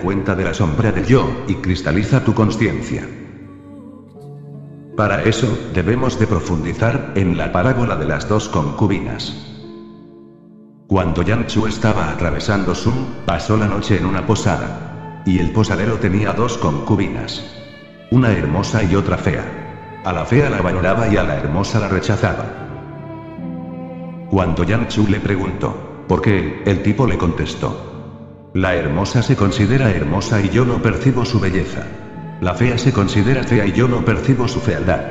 Cuenta de la sombra del yo, y cristaliza tu conciencia. Para eso, debemos de profundizar en la parábola de las dos concubinas. Cuando Yang Chu estaba atravesando Sun, pasó la noche en una posada. Y el posadero tenía dos concubinas. Una hermosa y otra fea. A la fea la valoraba y a la hermosa la rechazaba. Cuando Yang Chu le preguntó, ¿por qué? El tipo le contestó. La hermosa se considera hermosa y yo no percibo su belleza. La fea se considera fea y yo no percibo su fealdad.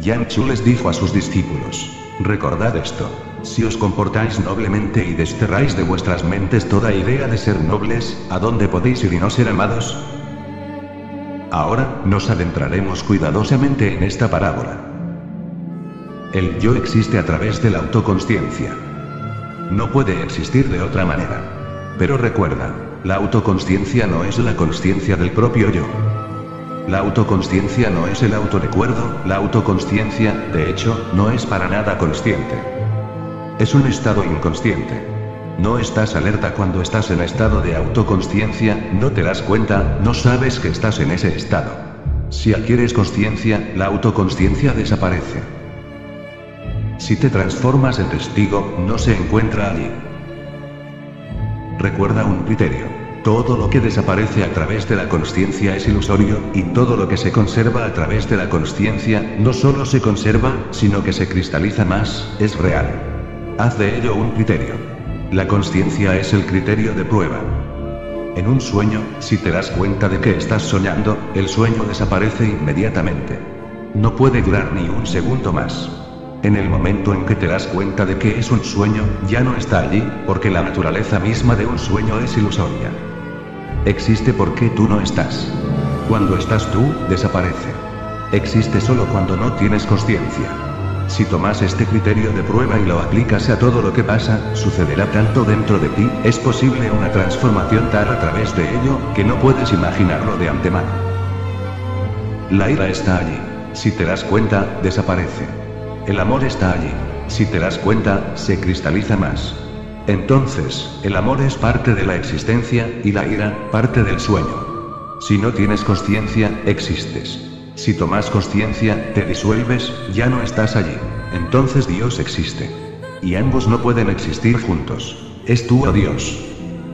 Yang Chu les dijo a sus discípulos, recordad esto. Si os comportáis noblemente y desterráis de vuestras mentes toda idea de ser nobles, ¿a dónde podéis ir y no ser amados? Ahora, nos adentraremos cuidadosamente en esta parábola. El yo existe a través de la autoconsciencia. No puede existir de otra manera. Pero recuerda, la autoconsciencia no es la consciencia del propio yo. La autoconsciencia no es el autorrecuerdo, la autoconsciencia, de hecho, no es para nada consciente. Es un estado inconsciente. No estás alerta cuando estás en estado de autoconsciencia, no te das cuenta, no sabes que estás en ese estado. Si adquieres conciencia, la autoconsciencia desaparece. Si te transformas en testigo, no se encuentra allí. Recuerda un criterio. Todo lo que desaparece a través de la conciencia es ilusorio, y todo lo que se conserva a través de la conciencia, no solo se conserva, sino que se cristaliza más, es real. Haz de ello un criterio. La conciencia es el criterio de prueba. En un sueño, si te das cuenta de que estás soñando, el sueño desaparece inmediatamente. No puede durar ni un segundo más. En el momento en que te das cuenta de que es un sueño, ya no está allí, porque la naturaleza misma de un sueño es ilusoria. Existe porque tú no estás. Cuando estás tú, desaparece. Existe solo cuando no tienes conciencia. Si tomas este criterio de prueba y lo aplicas a todo lo que pasa, sucederá tanto dentro de ti, es posible una transformación tal a través de ello, que no puedes imaginarlo de antemano. La ira está allí. Si te das cuenta, desaparece. El amor está allí. Si te das cuenta, se cristaliza más. Entonces, el amor es parte de la existencia, y la ira, parte del sueño. Si no tienes conciencia, existes. Si tomas conciencia, te disuelves, ya no estás allí. Entonces Dios existe. Y ambos no pueden existir juntos. Es tú o Dios.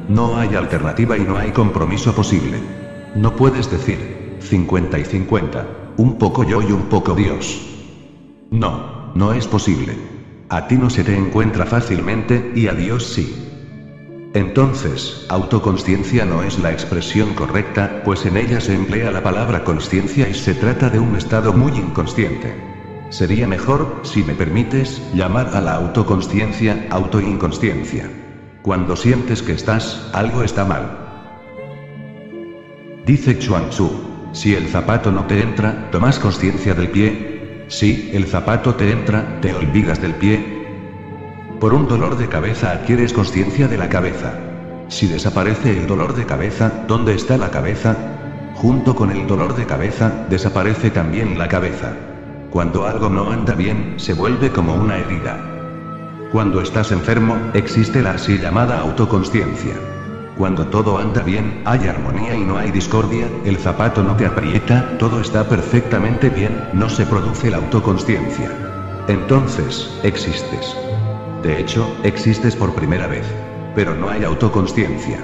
No hay alternativa y no hay compromiso posible. No puedes decir, 50 y 50, un poco yo y un poco Dios. No, no es posible. A ti no se te encuentra fácilmente, y a Dios sí. Entonces, autoconsciencia no es la expresión correcta, pues en ella se emplea la palabra consciencia y se trata de un estado muy inconsciente. Sería mejor, si me permites, llamar a la autoconsciencia autoinconsciencia. Cuando sientes que estás, algo está mal. Dice Chuang Tzu, si el zapato no te entra, tomas conciencia del pie. Si el zapato te entra, te olvidas del pie, por un dolor de cabeza adquieres conciencia de la cabeza. Si desaparece el dolor de cabeza, ¿dónde está la cabeza? Junto con el dolor de cabeza, desaparece también la cabeza. Cuando algo no anda bien, se vuelve como una herida. Cuando estás enfermo, existe la así llamada autoconsciencia. Cuando todo anda bien, hay armonía y no hay discordia, el zapato no te aprieta, todo está perfectamente bien, no se produce la autoconsciencia. Entonces, existes. De hecho, existes por primera vez. Pero no hay autoconsciencia.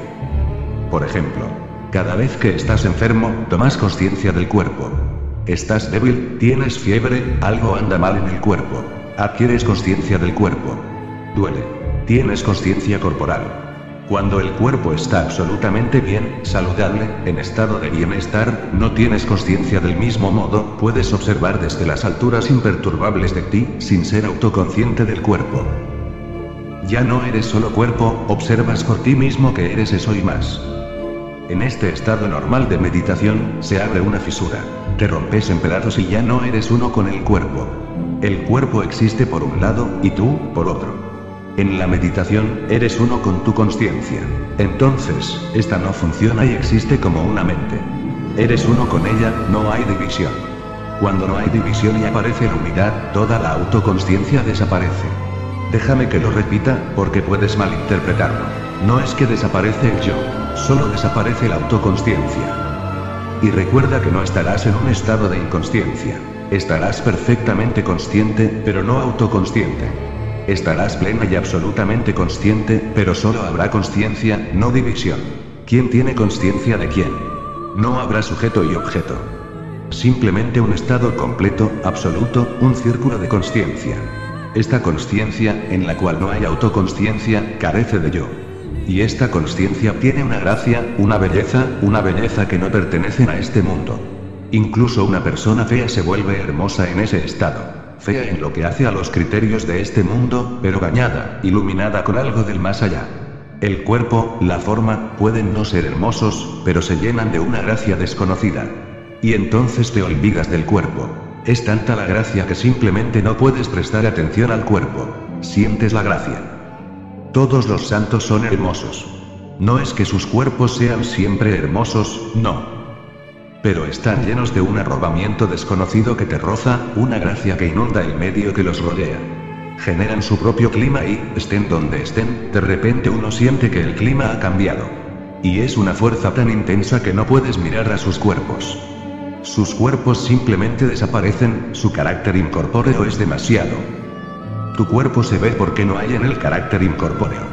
Por ejemplo, cada vez que estás enfermo, tomas conciencia del cuerpo. Estás débil, tienes fiebre, algo anda mal en el cuerpo. Adquieres conciencia del cuerpo. Duele. Tienes conciencia corporal. Cuando el cuerpo está absolutamente bien, saludable, en estado de bienestar, no tienes conciencia del mismo modo, puedes observar desde las alturas imperturbables de ti, sin ser autoconsciente del cuerpo. Ya no eres solo cuerpo, observas por ti mismo que eres eso y más. En este estado normal de meditación, se abre una fisura. Te rompes en pedazos y ya no eres uno con el cuerpo. El cuerpo existe por un lado, y tú, por otro. En la meditación, eres uno con tu conciencia. Entonces, esta no funciona y existe como una mente. Eres uno con ella, no hay división. Cuando no hay división y aparece la unidad, toda la autoconsciencia desaparece. Déjame que lo repita, porque puedes malinterpretarlo. No es que desaparece el yo. solo desaparece la autoconsciencia. Y recuerda que no estarás en un estado de inconsciencia. Estarás perfectamente consciente, pero no autoconsciente. Estarás plena y absolutamente consciente, pero solo habrá consciencia, no división. ¿Quién tiene consciencia de quién? No habrá sujeto y objeto. Simplemente un estado completo, absoluto, un círculo de consciencia. Esta consciencia, en la cual no hay autoconsciencia, carece de yo. Y esta conciencia tiene una gracia, una belleza, una belleza que no pertenecen a este mundo. Incluso una persona fea se vuelve hermosa en ese estado. Fea en lo que hace a los criterios de este mundo, pero bañada, iluminada con algo del más allá. El cuerpo, la forma, pueden no ser hermosos, pero se llenan de una gracia desconocida. Y entonces te olvidas del cuerpo. Es tanta la gracia que simplemente no puedes prestar atención al cuerpo. Sientes la gracia. Todos los santos son hermosos. No es que sus cuerpos sean siempre hermosos, no. Pero están llenos de un arrobamiento desconocido que te roza, una gracia que inunda el medio que los rodea. Generan su propio clima y, estén donde estén, de repente uno siente que el clima ha cambiado. Y es una fuerza tan intensa que no puedes mirar a sus cuerpos. Sus cuerpos simplemente desaparecen, su carácter incorpóreo es demasiado. Tu cuerpo se ve porque no hay en el carácter incorpóreo.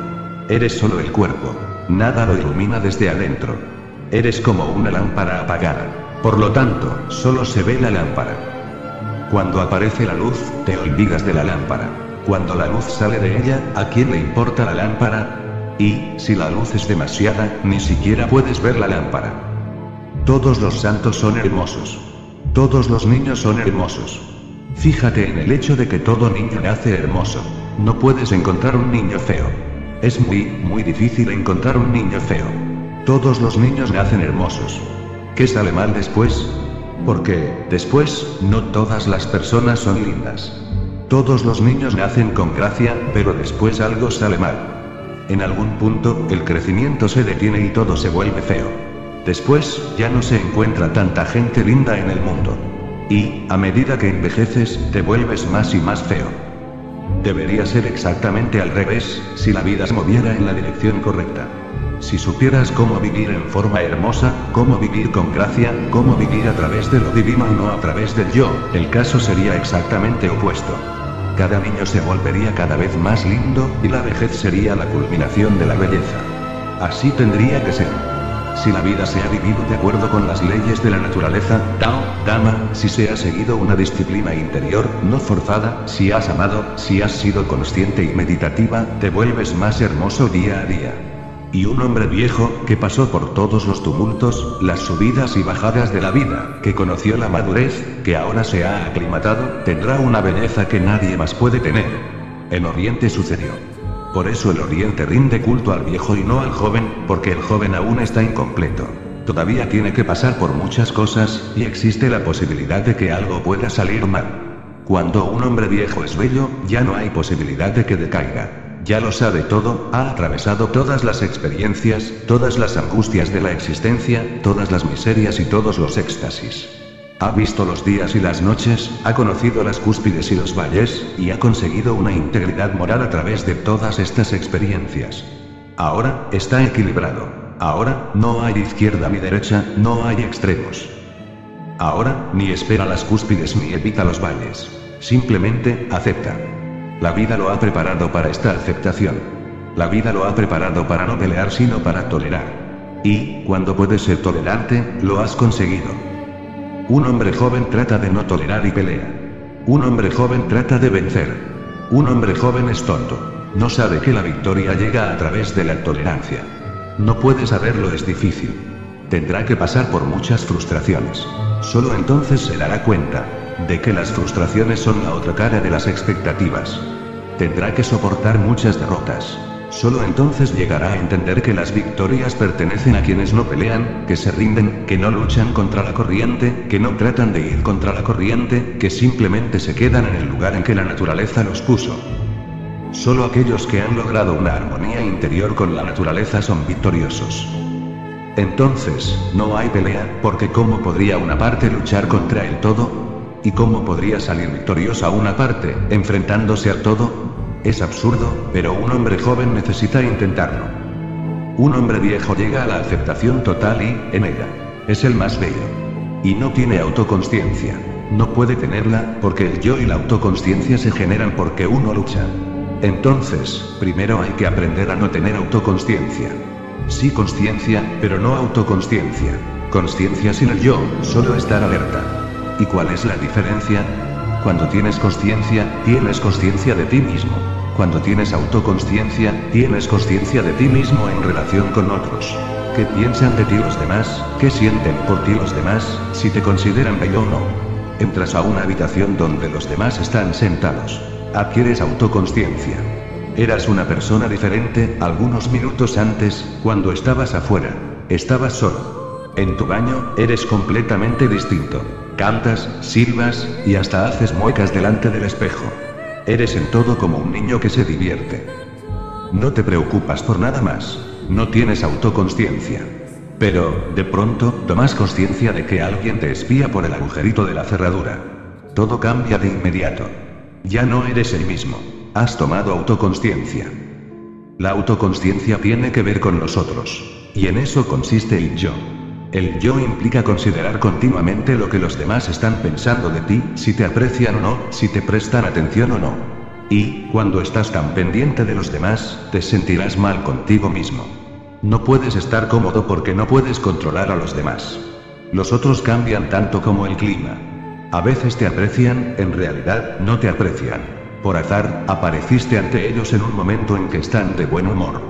Eres solo el cuerpo. Nada lo ilumina desde adentro. Eres como una lámpara apagada. Por lo tanto, solo se ve la lámpara. Cuando aparece la luz, te olvidas de la lámpara. Cuando la luz sale de ella, ¿a quién le importa la lámpara? Y, si la luz es demasiada, ni siquiera puedes ver la lámpara. Todos los santos son hermosos. Todos los niños son hermosos. Fíjate en el hecho de que todo niño nace hermoso. No puedes encontrar un niño feo. Es muy, muy difícil encontrar un niño feo. Todos los niños nacen hermosos. ¿Qué sale mal después? Porque, después, no todas las personas son lindas. Todos los niños nacen con gracia, pero después algo sale mal. En algún punto, el crecimiento se detiene y todo se vuelve feo. Después, ya no se encuentra tanta gente linda en el mundo. Y, a medida que envejeces, te vuelves más y más feo. Debería ser exactamente al revés, si la vida se moviera en la dirección correcta. Si supieras cómo vivir en forma hermosa, cómo vivir con gracia, cómo vivir a través de lo divino y no a través del yo, el caso sería exactamente opuesto. Cada niño se volvería cada vez más lindo, y la vejez sería la culminación de la belleza. Así tendría que ser. Si la vida se ha vivido de acuerdo con las leyes de la naturaleza, Tao, Dama, si se ha seguido una disciplina interior, no forzada, si has amado, si has sido consciente y meditativa, te vuelves más hermoso día a día. Y un hombre viejo, que pasó por todos los tumultos, las subidas y bajadas de la vida, que conoció la madurez, que ahora se ha aclimatado, tendrá una belleza que nadie más puede tener. En Oriente sucedió. Por eso el Oriente rinde culto al viejo y no al joven, porque el joven aún está incompleto. Todavía tiene que pasar por muchas cosas, y existe la posibilidad de que algo pueda salir mal. Cuando un hombre viejo es bello, ya no hay posibilidad de que decaiga. Ya lo sabe todo, ha atravesado todas las experiencias, todas las angustias de la existencia, todas las miserias y todos los éxtasis. Ha visto los días y las noches, ha conocido las cúspides y los valles, y ha conseguido una integridad moral a través de todas estas experiencias. Ahora, está equilibrado. Ahora, no hay izquierda ni derecha, no hay extremos. Ahora, ni espera las cúspides ni evita los valles. Simplemente, acepta. La vida lo ha preparado para esta aceptación. La vida lo ha preparado para no pelear sino para tolerar. Y, cuando puedes ser tolerante, lo has conseguido. Un hombre joven trata de no tolerar y pelea. Un hombre joven trata de vencer. Un hombre joven es tonto. No sabe que la victoria llega a través de la tolerancia. No puede saberlo es difícil. Tendrá que pasar por muchas frustraciones. Solo entonces se dará cuenta de que las frustraciones son la otra cara de las expectativas. Tendrá que soportar muchas derrotas. Solo entonces llegará a entender que las victorias pertenecen a quienes no pelean, que se rinden, que no luchan contra la corriente, que no tratan de ir contra la corriente, que simplemente se quedan en el lugar en que la naturaleza los puso. Solo aquellos que han logrado una armonía interior con la naturaleza son victoriosos. Entonces, no hay pelea, porque ¿cómo podría una parte luchar contra el todo? ¿Y cómo podría salir victoriosa una parte, enfrentándose al todo? Es absurdo, pero un hombre joven necesita intentarlo. Un hombre viejo llega a la aceptación total y, en ella, es el más bello. Y no tiene autoconsciencia. No puede tenerla, porque el yo y la autoconsciencia se generan porque uno lucha. Entonces, primero hay que aprender a no tener autoconsciencia. Sí conciencia, pero no autoconsciencia. Conciencia sin el yo, solo estar alerta. ¿Y cuál es la diferencia? Cuando tienes conciencia, tienes conciencia de ti mismo. Cuando tienes autoconsciencia, tienes conciencia de ti mismo en relación con otros. ¿Qué piensan de ti los demás? ¿Qué sienten por ti los demás? Si te consideran bello o no. Entras a una habitación donde los demás están sentados. Adquieres autoconsciencia. Eras una persona diferente algunos minutos antes, cuando estabas afuera. Estabas solo. En tu baño, eres completamente distinto. Cantas, silbas, y hasta haces muecas delante del espejo. Eres en todo como un niño que se divierte. No te preocupas por nada más. No tienes autoconsciencia. Pero, de pronto, tomas conciencia de que alguien te espía por el agujerito de la cerradura. Todo cambia de inmediato. Ya no eres el mismo. Has tomado autoconsciencia. La autoconsciencia tiene que ver con nosotros. Y en eso consiste el yo. El yo implica considerar continuamente lo que los demás están pensando de ti, si te aprecian o no, si te prestan atención o no. Y, cuando estás tan pendiente de los demás, te sentirás mal contigo mismo. No puedes estar cómodo porque no puedes controlar a los demás. Los otros cambian tanto como el clima. A veces te aprecian, en realidad, no te aprecian. Por azar, apareciste ante ellos en un momento en que están de buen humor.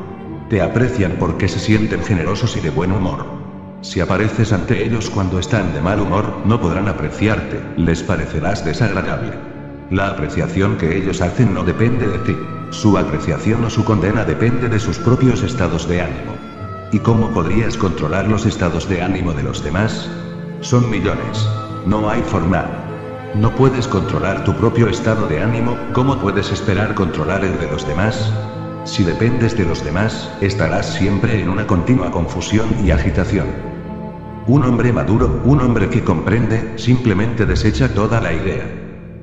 Te aprecian porque se sienten generosos y de buen humor. Si apareces ante ellos cuando están de mal humor, no podrán apreciarte, les parecerás desagradable. La apreciación que ellos hacen no depende de ti. Su apreciación o su condena depende de sus propios estados de ánimo. ¿Y cómo podrías controlar los estados de ánimo de los demás? Son millones. No hay forma. No puedes controlar tu propio estado de ánimo, ¿cómo puedes esperar controlar el de los demás? Si dependes de los demás, estarás siempre en una continua confusión y agitación. Un hombre maduro, un hombre que comprende, simplemente desecha toda la idea.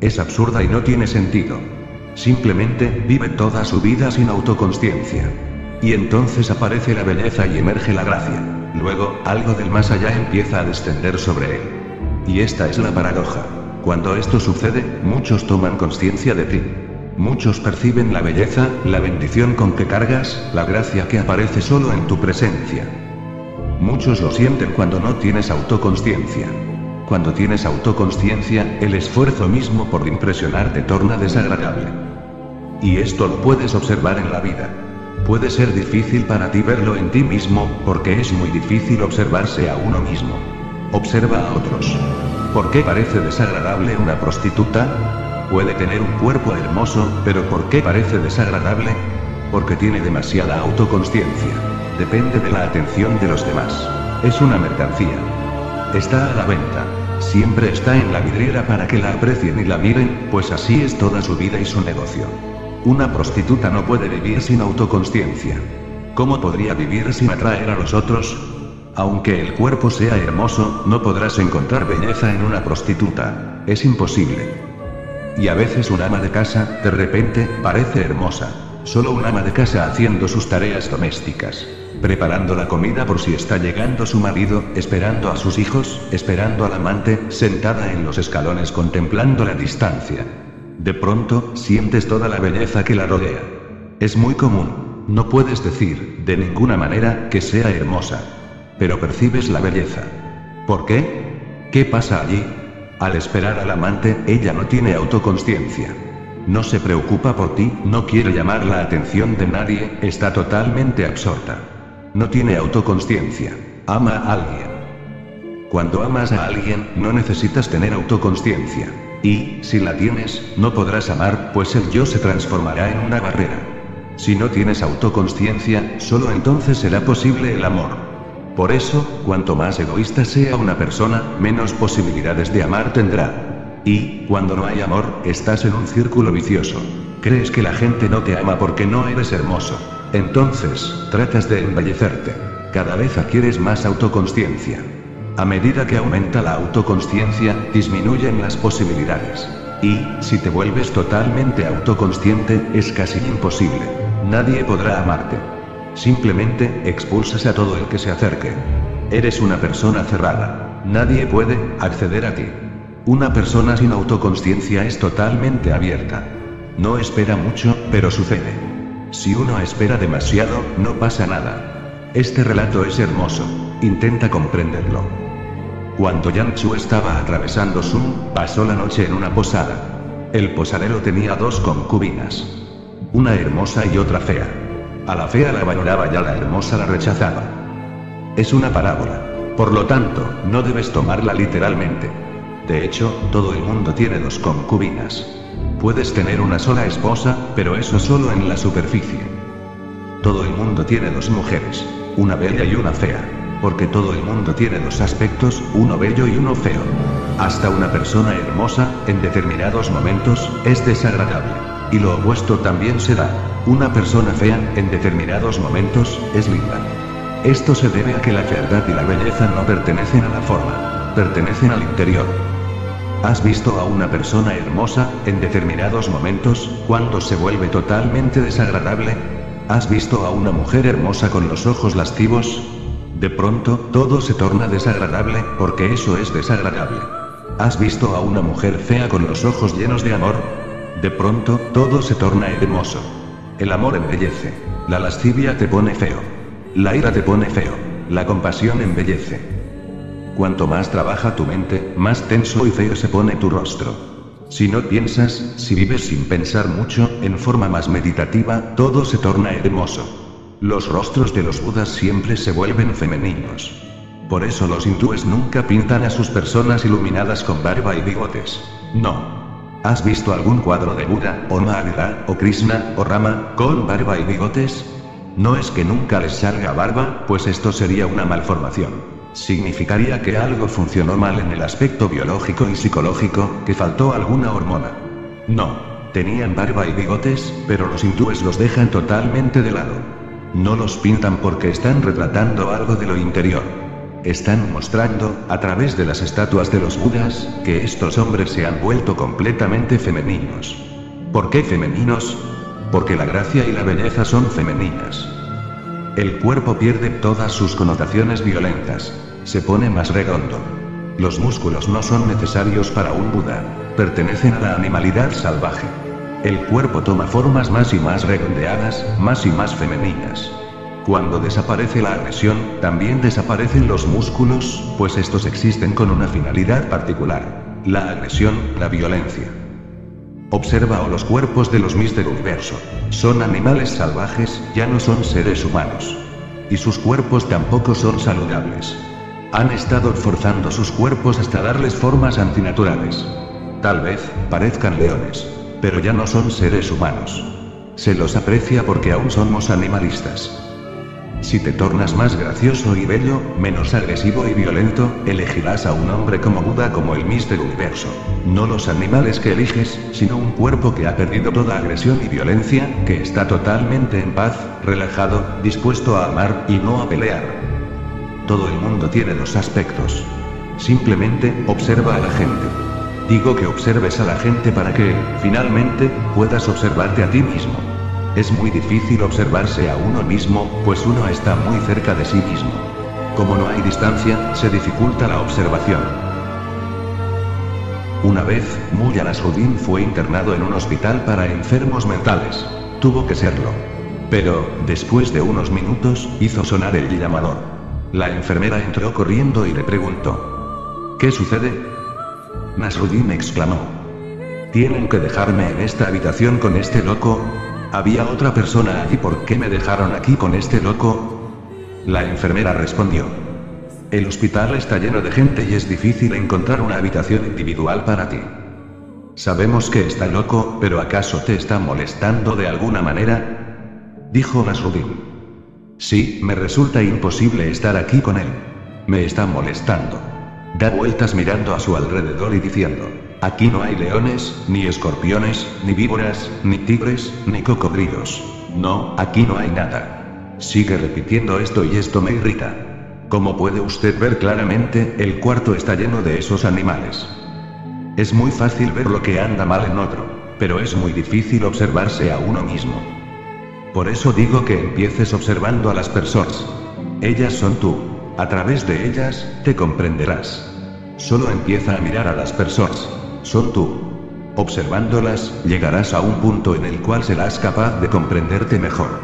Es absurda y no tiene sentido. Simplemente, vive toda su vida sin autoconsciencia. Y entonces aparece la belleza y emerge la gracia. Luego, algo del más allá empieza a descender sobre él. Y esta es la paradoja. Cuando esto sucede, muchos toman conciencia de ti. Muchos perciben la belleza, la bendición con que cargas, la gracia que aparece solo en tu presencia. Muchos lo sienten cuando no tienes autoconsciencia. Cuando tienes autoconsciencia, el esfuerzo mismo por impresionar te torna desagradable. Y esto lo puedes observar en la vida. Puede ser difícil para ti verlo en ti mismo, porque es muy difícil observarse a uno mismo. Observa a otros. ¿Por qué parece desagradable una prostituta? Puede tener un cuerpo hermoso, pero ¿por qué parece desagradable? Porque tiene demasiada autoconsciencia. Depende de la atención de los demás. Es una mercancía. Está a la venta. Siempre está en la vidriera para que la aprecien y la miren, pues así es toda su vida y su negocio. Una prostituta no puede vivir sin autoconsciencia. ¿Cómo podría vivir sin atraer a los otros? Aunque el cuerpo sea hermoso, no podrás encontrar belleza en una prostituta. Es imposible. Y a veces un ama de casa, de repente, parece hermosa. Solo un ama de casa haciendo sus tareas domésticas. Preparando la comida por si está llegando su marido, esperando a sus hijos, esperando al amante, sentada en los escalones contemplando la distancia. De pronto, sientes toda la belleza que la rodea. Es muy común. No puedes decir, de ninguna manera, que sea hermosa. Pero percibes la belleza. ¿Por qué? ¿Qué pasa allí? Al esperar al amante, ella no tiene autoconsciencia. No se preocupa por ti, no quiere llamar la atención de nadie, está totalmente absorta. No tiene autoconsciencia. Ama a alguien. Cuando amas a alguien, no necesitas tener autoconsciencia. Y, si la tienes, no podrás amar, pues el yo se transformará en una barrera. Si no tienes autoconsciencia, solo entonces será posible el amor. Por eso, cuanto más egoísta sea una persona, menos posibilidades de amar tendrá. Y, cuando no hay amor, estás en un círculo vicioso. Crees que la gente no te ama porque no eres hermoso. Entonces, tratas de embellecerte. Cada vez adquieres más autoconsciencia. A medida que aumenta la autoconsciencia, disminuyen las posibilidades. Y, si te vuelves totalmente autoconsciente, es casi imposible. Nadie podrá amarte. Simplemente, expulsas a todo el que se acerque. Eres una persona cerrada. Nadie puede acceder a ti. Una persona sin autoconsciencia es totalmente abierta. No espera mucho, pero sucede. Si uno espera demasiado, no pasa nada. Este relato es hermoso. Intenta comprenderlo. Cuando Yang Chu estaba atravesando Sun, pasó la noche en una posada. El posadero tenía dos concubinas. Una hermosa y otra fea. A la fea la valoraba y a la hermosa la rechazaba. Es una parábola. Por lo tanto, no debes tomarla literalmente. De hecho, todo el mundo tiene dos concubinas. Puedes tener una sola esposa, pero eso solo en la superficie. Todo el mundo tiene dos mujeres, una bella y una fea porque todo el mundo tiene dos aspectos, uno bello y uno feo. Hasta una persona hermosa, en determinados momentos, es desagradable. Y lo opuesto también se da. Una persona fea, en determinados momentos, es linda. Esto se debe a que la fealdad y la belleza no pertenecen a la forma, pertenecen al interior. ¿Has visto a una persona hermosa, en determinados momentos, cuando se vuelve totalmente desagradable? ¿Has visto a una mujer hermosa con los ojos lascivos? De pronto, todo se torna desagradable, porque eso es desagradable. ¿Has visto a una mujer fea con los ojos llenos de amor? De pronto, todo se torna hermoso. El amor embellece. La lascivia te pone feo. La ira te pone feo. La compasión embellece. Cuanto más trabaja tu mente, más tenso y feo se pone tu rostro. Si no piensas, si vives sin pensar mucho, en forma más meditativa, todo se torna hermoso. Los rostros de los budas siempre se vuelven femeninos. Por eso los hindúes nunca pintan a sus personas iluminadas con barba y bigotes. No. ¿Has visto algún cuadro de Buda, o Mahavira, o Krishna, o Rama, con barba y bigotes? No es que nunca les salga barba, pues esto sería una malformación. Significaría que algo funcionó mal en el aspecto biológico y psicológico, que faltó alguna hormona. No. Tenían barba y bigotes, pero los hindúes los dejan totalmente de lado. No los pintan porque están retratando algo de lo interior. Están mostrando, a través de las estatuas de los Budas, que estos hombres se han vuelto completamente femeninos. ¿Por qué femeninos? Porque la gracia y la belleza son femeninas. El cuerpo pierde todas sus connotaciones violentas. Se pone más redondo. Los músculos no son necesarios para un Buda. Pertenecen a la animalidad salvaje. El cuerpo toma formas más y más redondeadas, más y más femeninas. Cuando desaparece la agresión, también desaparecen los músculos, pues estos existen con una finalidad particular. La agresión, la violencia. Observa o los cuerpos de los mis del universo. Son animales salvajes, ya no son seres humanos. Y sus cuerpos tampoco son saludables. Han estado forzando sus cuerpos hasta darles formas antinaturales. Tal vez, parezcan leones pero ya no son seres humanos. Se los aprecia porque aún somos animalistas. Si te tornas más gracioso y bello, menos agresivo y violento, elegirás a un hombre como Buda como el Mister Universo. No los animales que eliges, sino un cuerpo que ha perdido toda agresión y violencia, que está totalmente en paz, relajado, dispuesto a amar y no a pelear. Todo el mundo tiene dos aspectos. Simplemente, observa a la gente. Digo que observes a la gente para que, finalmente, puedas observarte a ti mismo. Es muy difícil observarse a uno mismo, pues uno está muy cerca de sí mismo. Como no hay distancia, se dificulta la observación. Una vez, Muya Nasruddin fue internado en un hospital para enfermos mentales. Tuvo que serlo. Pero, después de unos minutos, hizo sonar el llamador. La enfermera entró corriendo y le preguntó. ¿Qué sucede? Nasruddin exclamó. Tienen que dejarme en esta habitación con este loco. Había otra persona allí, ¿por qué me dejaron aquí con este loco? La enfermera respondió. El hospital está lleno de gente y es difícil encontrar una habitación individual para ti. Sabemos que está loco, pero ¿acaso te está molestando de alguna manera? Dijo Nasruddin. Sí, me resulta imposible estar aquí con él. Me está molestando. Da vueltas mirando a su alrededor y diciendo, aquí no hay leones, ni escorpiones, ni víboras, ni tigres, ni cocodrilos. No, aquí no hay nada. Sigue repitiendo esto y esto me irrita. Como puede usted ver claramente, el cuarto está lleno de esos animales. Es muy fácil ver lo que anda mal en otro, pero es muy difícil observarse a uno mismo. Por eso digo que empieces observando a las personas. Ellas son tú. A través de ellas, te comprenderás. Solo empieza a mirar a las personas. Son tú. Observándolas, llegarás a un punto en el cual serás capaz de comprenderte mejor.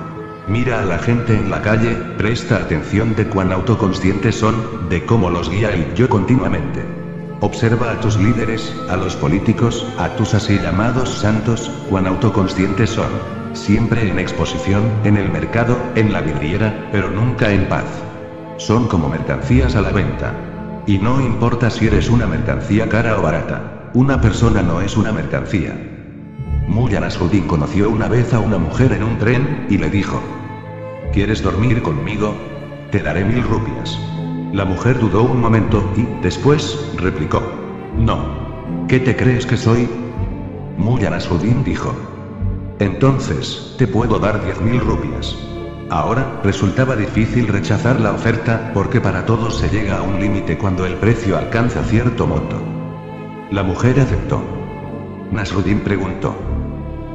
Mira a la gente en la calle, presta atención de cuán autoconscientes son, de cómo los guía el yo continuamente. Observa a tus líderes, a los políticos, a tus así llamados santos, cuán autoconscientes son. Siempre en exposición, en el mercado, en la vidriera, pero nunca en paz. Son como mercancías a la venta. Y no importa si eres una mercancía cara o barata. Una persona no es una mercancía. Muya Nasruddin conoció una vez a una mujer en un tren, y le dijo, ¿Quieres dormir conmigo? Te daré mil rupias. La mujer dudó un momento y, después, replicó, No. ¿Qué te crees que soy? Muya Nasruddin dijo, Entonces, te puedo dar diez mil rupias. Ahora, resultaba difícil rechazar la oferta, porque para todos se llega a un límite cuando el precio alcanza cierto monto. La mujer aceptó. Nasruddin preguntó.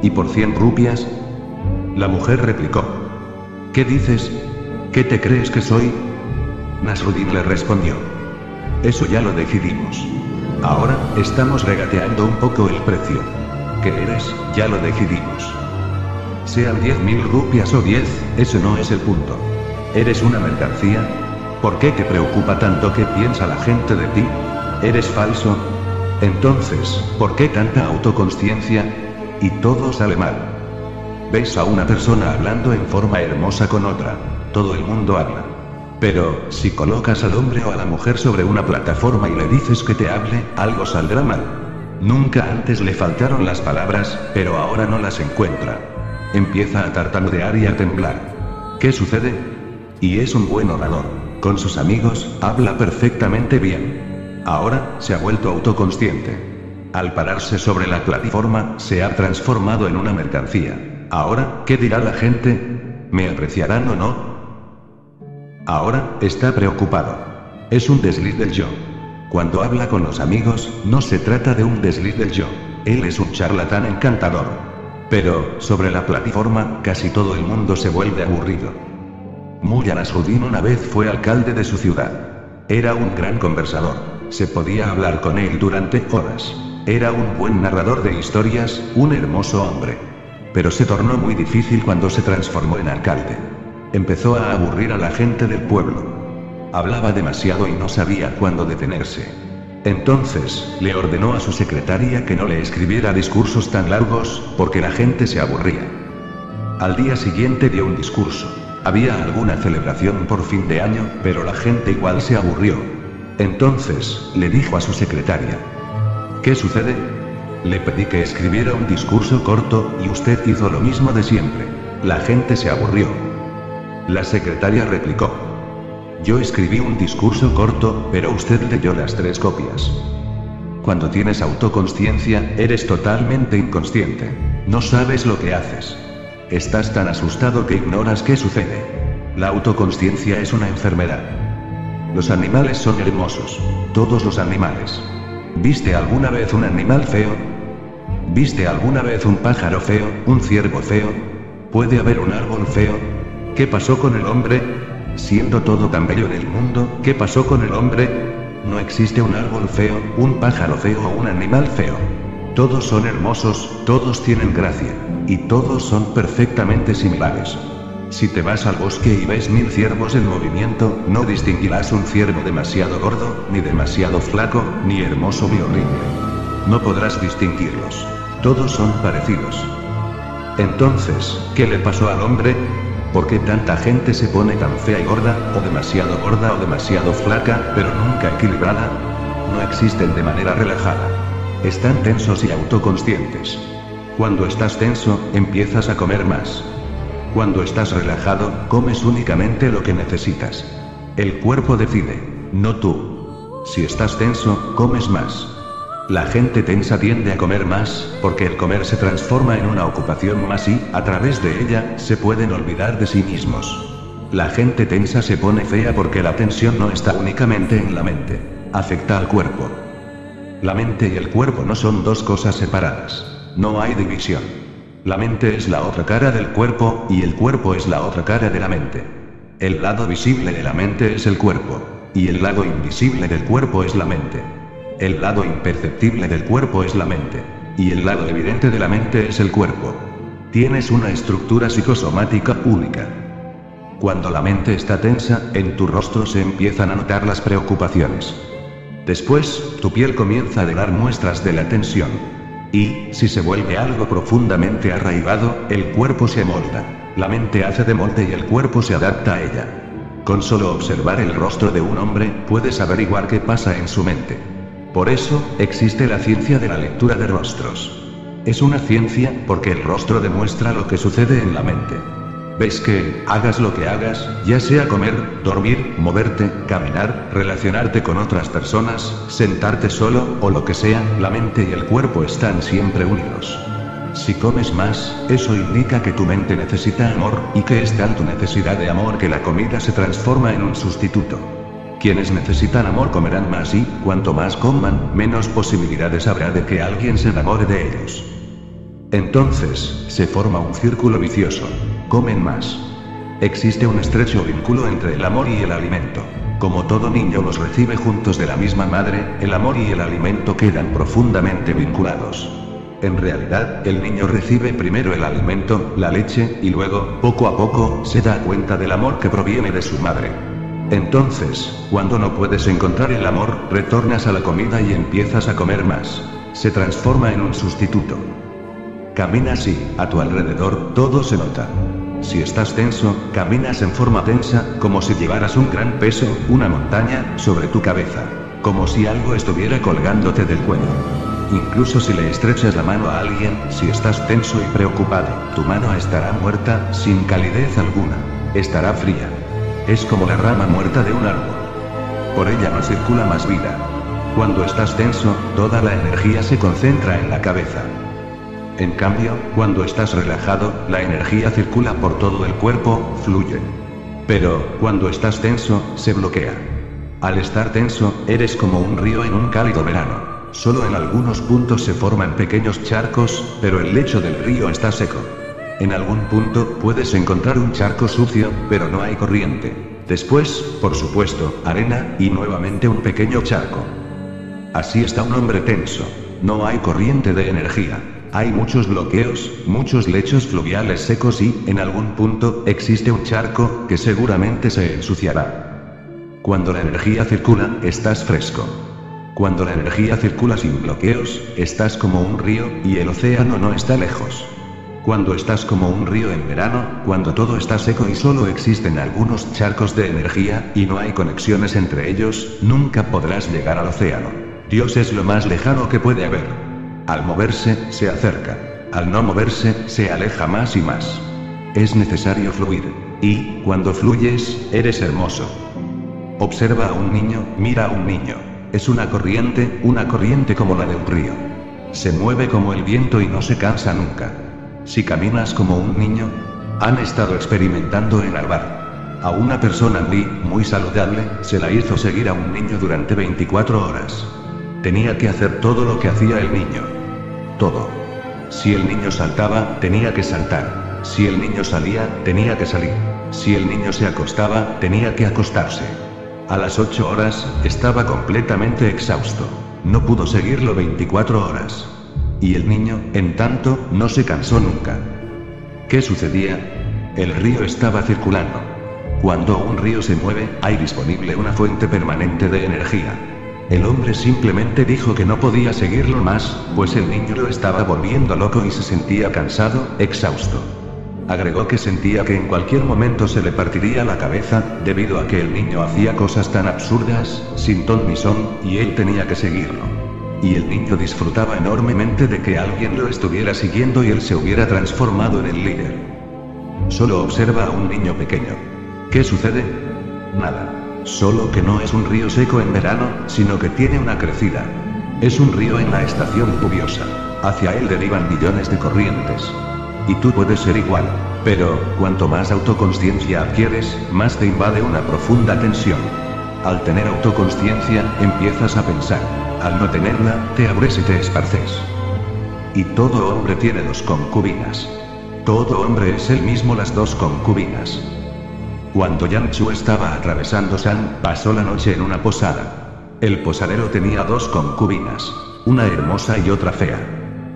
¿Y por 100 rupias? La mujer replicó. ¿Qué dices? ¿Qué te crees que soy? Nasruddin le respondió. Eso ya lo decidimos. Ahora, estamos regateando un poco el precio. ¿Qué eres? Ya lo decidimos. Sean 10 mil rupias o 10, ese no es el punto. ¿Eres una mercancía? ¿Por qué te preocupa tanto qué piensa la gente de ti? ¿Eres falso? Entonces, ¿por qué tanta autoconsciencia? Y todo sale mal. Ves a una persona hablando en forma hermosa con otra. Todo el mundo habla. Pero, si colocas al hombre o a la mujer sobre una plataforma y le dices que te hable, algo saldrá mal. Nunca antes le faltaron las palabras, pero ahora no las encuentra. Empieza a tartamudear y a temblar. ¿Qué sucede? Y es un buen orador. Con sus amigos, habla perfectamente bien. Ahora, se ha vuelto autoconsciente. Al pararse sobre la plataforma, se ha transformado en una mercancía. Ahora, ¿qué dirá la gente? ¿Me apreciarán o no? Ahora, está preocupado. Es un desliz del yo. Cuando habla con los amigos, no se trata de un desliz del yo. Él es un charlatán encantador. Pero, sobre la plataforma, casi todo el mundo se vuelve aburrido. Muya Nasruddin una vez fue alcalde de su ciudad. Era un gran conversador. Se podía hablar con él durante horas. Era un buen narrador de historias, un hermoso hombre. Pero se tornó muy difícil cuando se transformó en alcalde. Empezó a aburrir a la gente del pueblo. Hablaba demasiado y no sabía cuándo detenerse. Entonces, le ordenó a su secretaria que no le escribiera discursos tan largos, porque la gente se aburría. Al día siguiente dio un discurso. Había alguna celebración por fin de año, pero la gente igual se aburrió. Entonces, le dijo a su secretaria. ¿Qué sucede? Le pedí que escribiera un discurso corto, y usted hizo lo mismo de siempre. La gente se aburrió. La secretaria replicó. Yo escribí un discurso corto, pero usted leyó las tres copias. Cuando tienes autoconsciencia, eres totalmente inconsciente. No sabes lo que haces. Estás tan asustado que ignoras qué sucede. La autoconsciencia es una enfermedad. Los animales son hermosos. Todos los animales. ¿Viste alguna vez un animal feo? ¿Viste alguna vez un pájaro feo, un ciervo feo? ¿Puede haber un árbol feo? ¿Qué pasó con el hombre? Siendo todo tan bello en el mundo, ¿qué pasó con el hombre? No existe un árbol feo, un pájaro feo o un animal feo. Todos son hermosos, todos tienen gracia. Y todos son perfectamente similares. Si te vas al bosque y ves mil ciervos en movimiento, no distinguirás un ciervo demasiado gordo, ni demasiado flaco, ni hermoso ni horrible. No podrás distinguirlos. Todos son parecidos. Entonces, ¿qué le pasó al hombre? ¿Por qué tanta gente se pone tan fea y gorda, o demasiado gorda o demasiado flaca, pero nunca equilibrada? No existen de manera relajada. Están tensos y autoconscientes. Cuando estás tenso, empiezas a comer más. Cuando estás relajado, comes únicamente lo que necesitas. El cuerpo decide, no tú. Si estás tenso, comes más. La gente tensa tiende a comer más, porque el comer se transforma en una ocupación más y, a través de ella, se pueden olvidar de sí mismos. La gente tensa se pone fea porque la tensión no está únicamente en la mente. Afecta al cuerpo. La mente y el cuerpo no son dos cosas separadas. No hay división. La mente es la otra cara del cuerpo, y el cuerpo es la otra cara de la mente. El lado visible de la mente es el cuerpo. Y el lado invisible del cuerpo es la mente. El lado imperceptible del cuerpo es la mente. Y el lado evidente de la mente es el cuerpo. Tienes una estructura psicosomática única. Cuando la mente está tensa, en tu rostro se empiezan a notar las preocupaciones. Después, tu piel comienza a dar muestras de la tensión. Y, si se vuelve algo profundamente arraigado, el cuerpo se molda. La mente hace de molde y el cuerpo se adapta a ella. Con solo observar el rostro de un hombre, puedes averiguar qué pasa en su mente. Por eso, existe la ciencia de la lectura de rostros. Es una ciencia, porque el rostro demuestra lo que sucede en la mente. Ves que, hagas lo que hagas, ya sea comer, dormir, moverte, caminar, relacionarte con otras personas, sentarte solo, o lo que sea, la mente y el cuerpo están siempre unidos. Si comes más, eso indica que tu mente necesita amor, y que es tal tu necesidad de amor que la comida se transforma en un sustituto. Quienes necesitan amor comerán más y, cuanto más coman, menos posibilidades habrá de que alguien se enamore de ellos. Entonces, se forma un círculo vicioso. Comen más. Existe un estrecho vínculo entre el amor y el alimento. Como todo niño los recibe juntos de la misma madre, el amor y el alimento quedan profundamente vinculados. En realidad, el niño recibe primero el alimento, la leche, y luego, poco a poco, se da cuenta del amor que proviene de su madre. Entonces, cuando no puedes encontrar el amor, retornas a la comida y empiezas a comer más. Se transforma en un sustituto. Caminas y, a tu alrededor, todo se nota. Si estás tenso, caminas en forma tensa, como si llevaras un gran peso, una montaña, sobre tu cabeza. Como si algo estuviera colgándote del cuello. Incluso si le estrechas la mano a alguien, si estás tenso y preocupado, tu mano estará muerta, sin calidez alguna. Estará fría. Es como la rama muerta de un árbol. Por ella no circula más vida. Cuando estás tenso, toda la energía se concentra en la cabeza. En cambio, cuando estás relajado, la energía circula por todo el cuerpo, fluye. Pero, cuando estás tenso, se bloquea. Al estar tenso, eres como un río en un cálido verano. Solo en algunos puntos se forman pequeños charcos, pero el lecho del río está seco. En algún punto puedes encontrar un charco sucio, pero no hay corriente. Después, por supuesto, arena, y nuevamente un pequeño charco. Así está un hombre tenso. No hay corriente de energía. Hay muchos bloqueos, muchos lechos fluviales secos y, en algún punto, existe un charco, que seguramente se ensuciará. Cuando la energía circula, estás fresco. Cuando la energía circula sin bloqueos, estás como un río, y el océano no está lejos. Cuando estás como un río en verano, cuando todo está seco y solo existen algunos charcos de energía, y no hay conexiones entre ellos, nunca podrás llegar al océano. Dios es lo más lejano que puede haber. Al moverse, se acerca. Al no moverse, se aleja más y más. Es necesario fluir. Y, cuando fluyes, eres hermoso. Observa a un niño, mira a un niño. Es una corriente, una corriente como la de un río. Se mueve como el viento y no se cansa nunca. Si caminas como un niño, han estado experimentando en Alvar. A una persona muy, muy saludable, se la hizo seguir a un niño durante 24 horas. Tenía que hacer todo lo que hacía el niño. Todo. Si el niño saltaba, tenía que saltar. Si el niño salía, tenía que salir. Si el niño se acostaba, tenía que acostarse. A las 8 horas, estaba completamente exhausto. No pudo seguirlo 24 horas. Y el niño, en tanto, no se cansó nunca. ¿Qué sucedía? El río estaba circulando. Cuando un río se mueve, hay disponible una fuente permanente de energía. El hombre simplemente dijo que no podía seguirlo más, pues el niño lo estaba volviendo loco y se sentía cansado, exhausto. Agregó que sentía que en cualquier momento se le partiría la cabeza, debido a que el niño hacía cosas tan absurdas, sin ton ni son, y él tenía que seguirlo. Y el niño disfrutaba enormemente de que alguien lo estuviera siguiendo y él se hubiera transformado en el líder. Solo observa a un niño pequeño. ¿Qué sucede? Nada. Solo que no es un río seco en verano, sino que tiene una crecida. Es un río en la estación lluviosa. Hacia él derivan millones de corrientes. Y tú puedes ser igual. Pero, cuanto más autoconsciencia adquieres, más te invade una profunda tensión. Al tener autoconsciencia, empiezas a pensar. Al no tenerla, te abres y te esparces. y todo hombre tiene dos concubinas. Todo hombre es el mismo las dos concubinas. Cuando Yang Chu estaba atravesando San, pasó la noche en una posada. El posadero tenía dos concubinas, una hermosa y otra fea.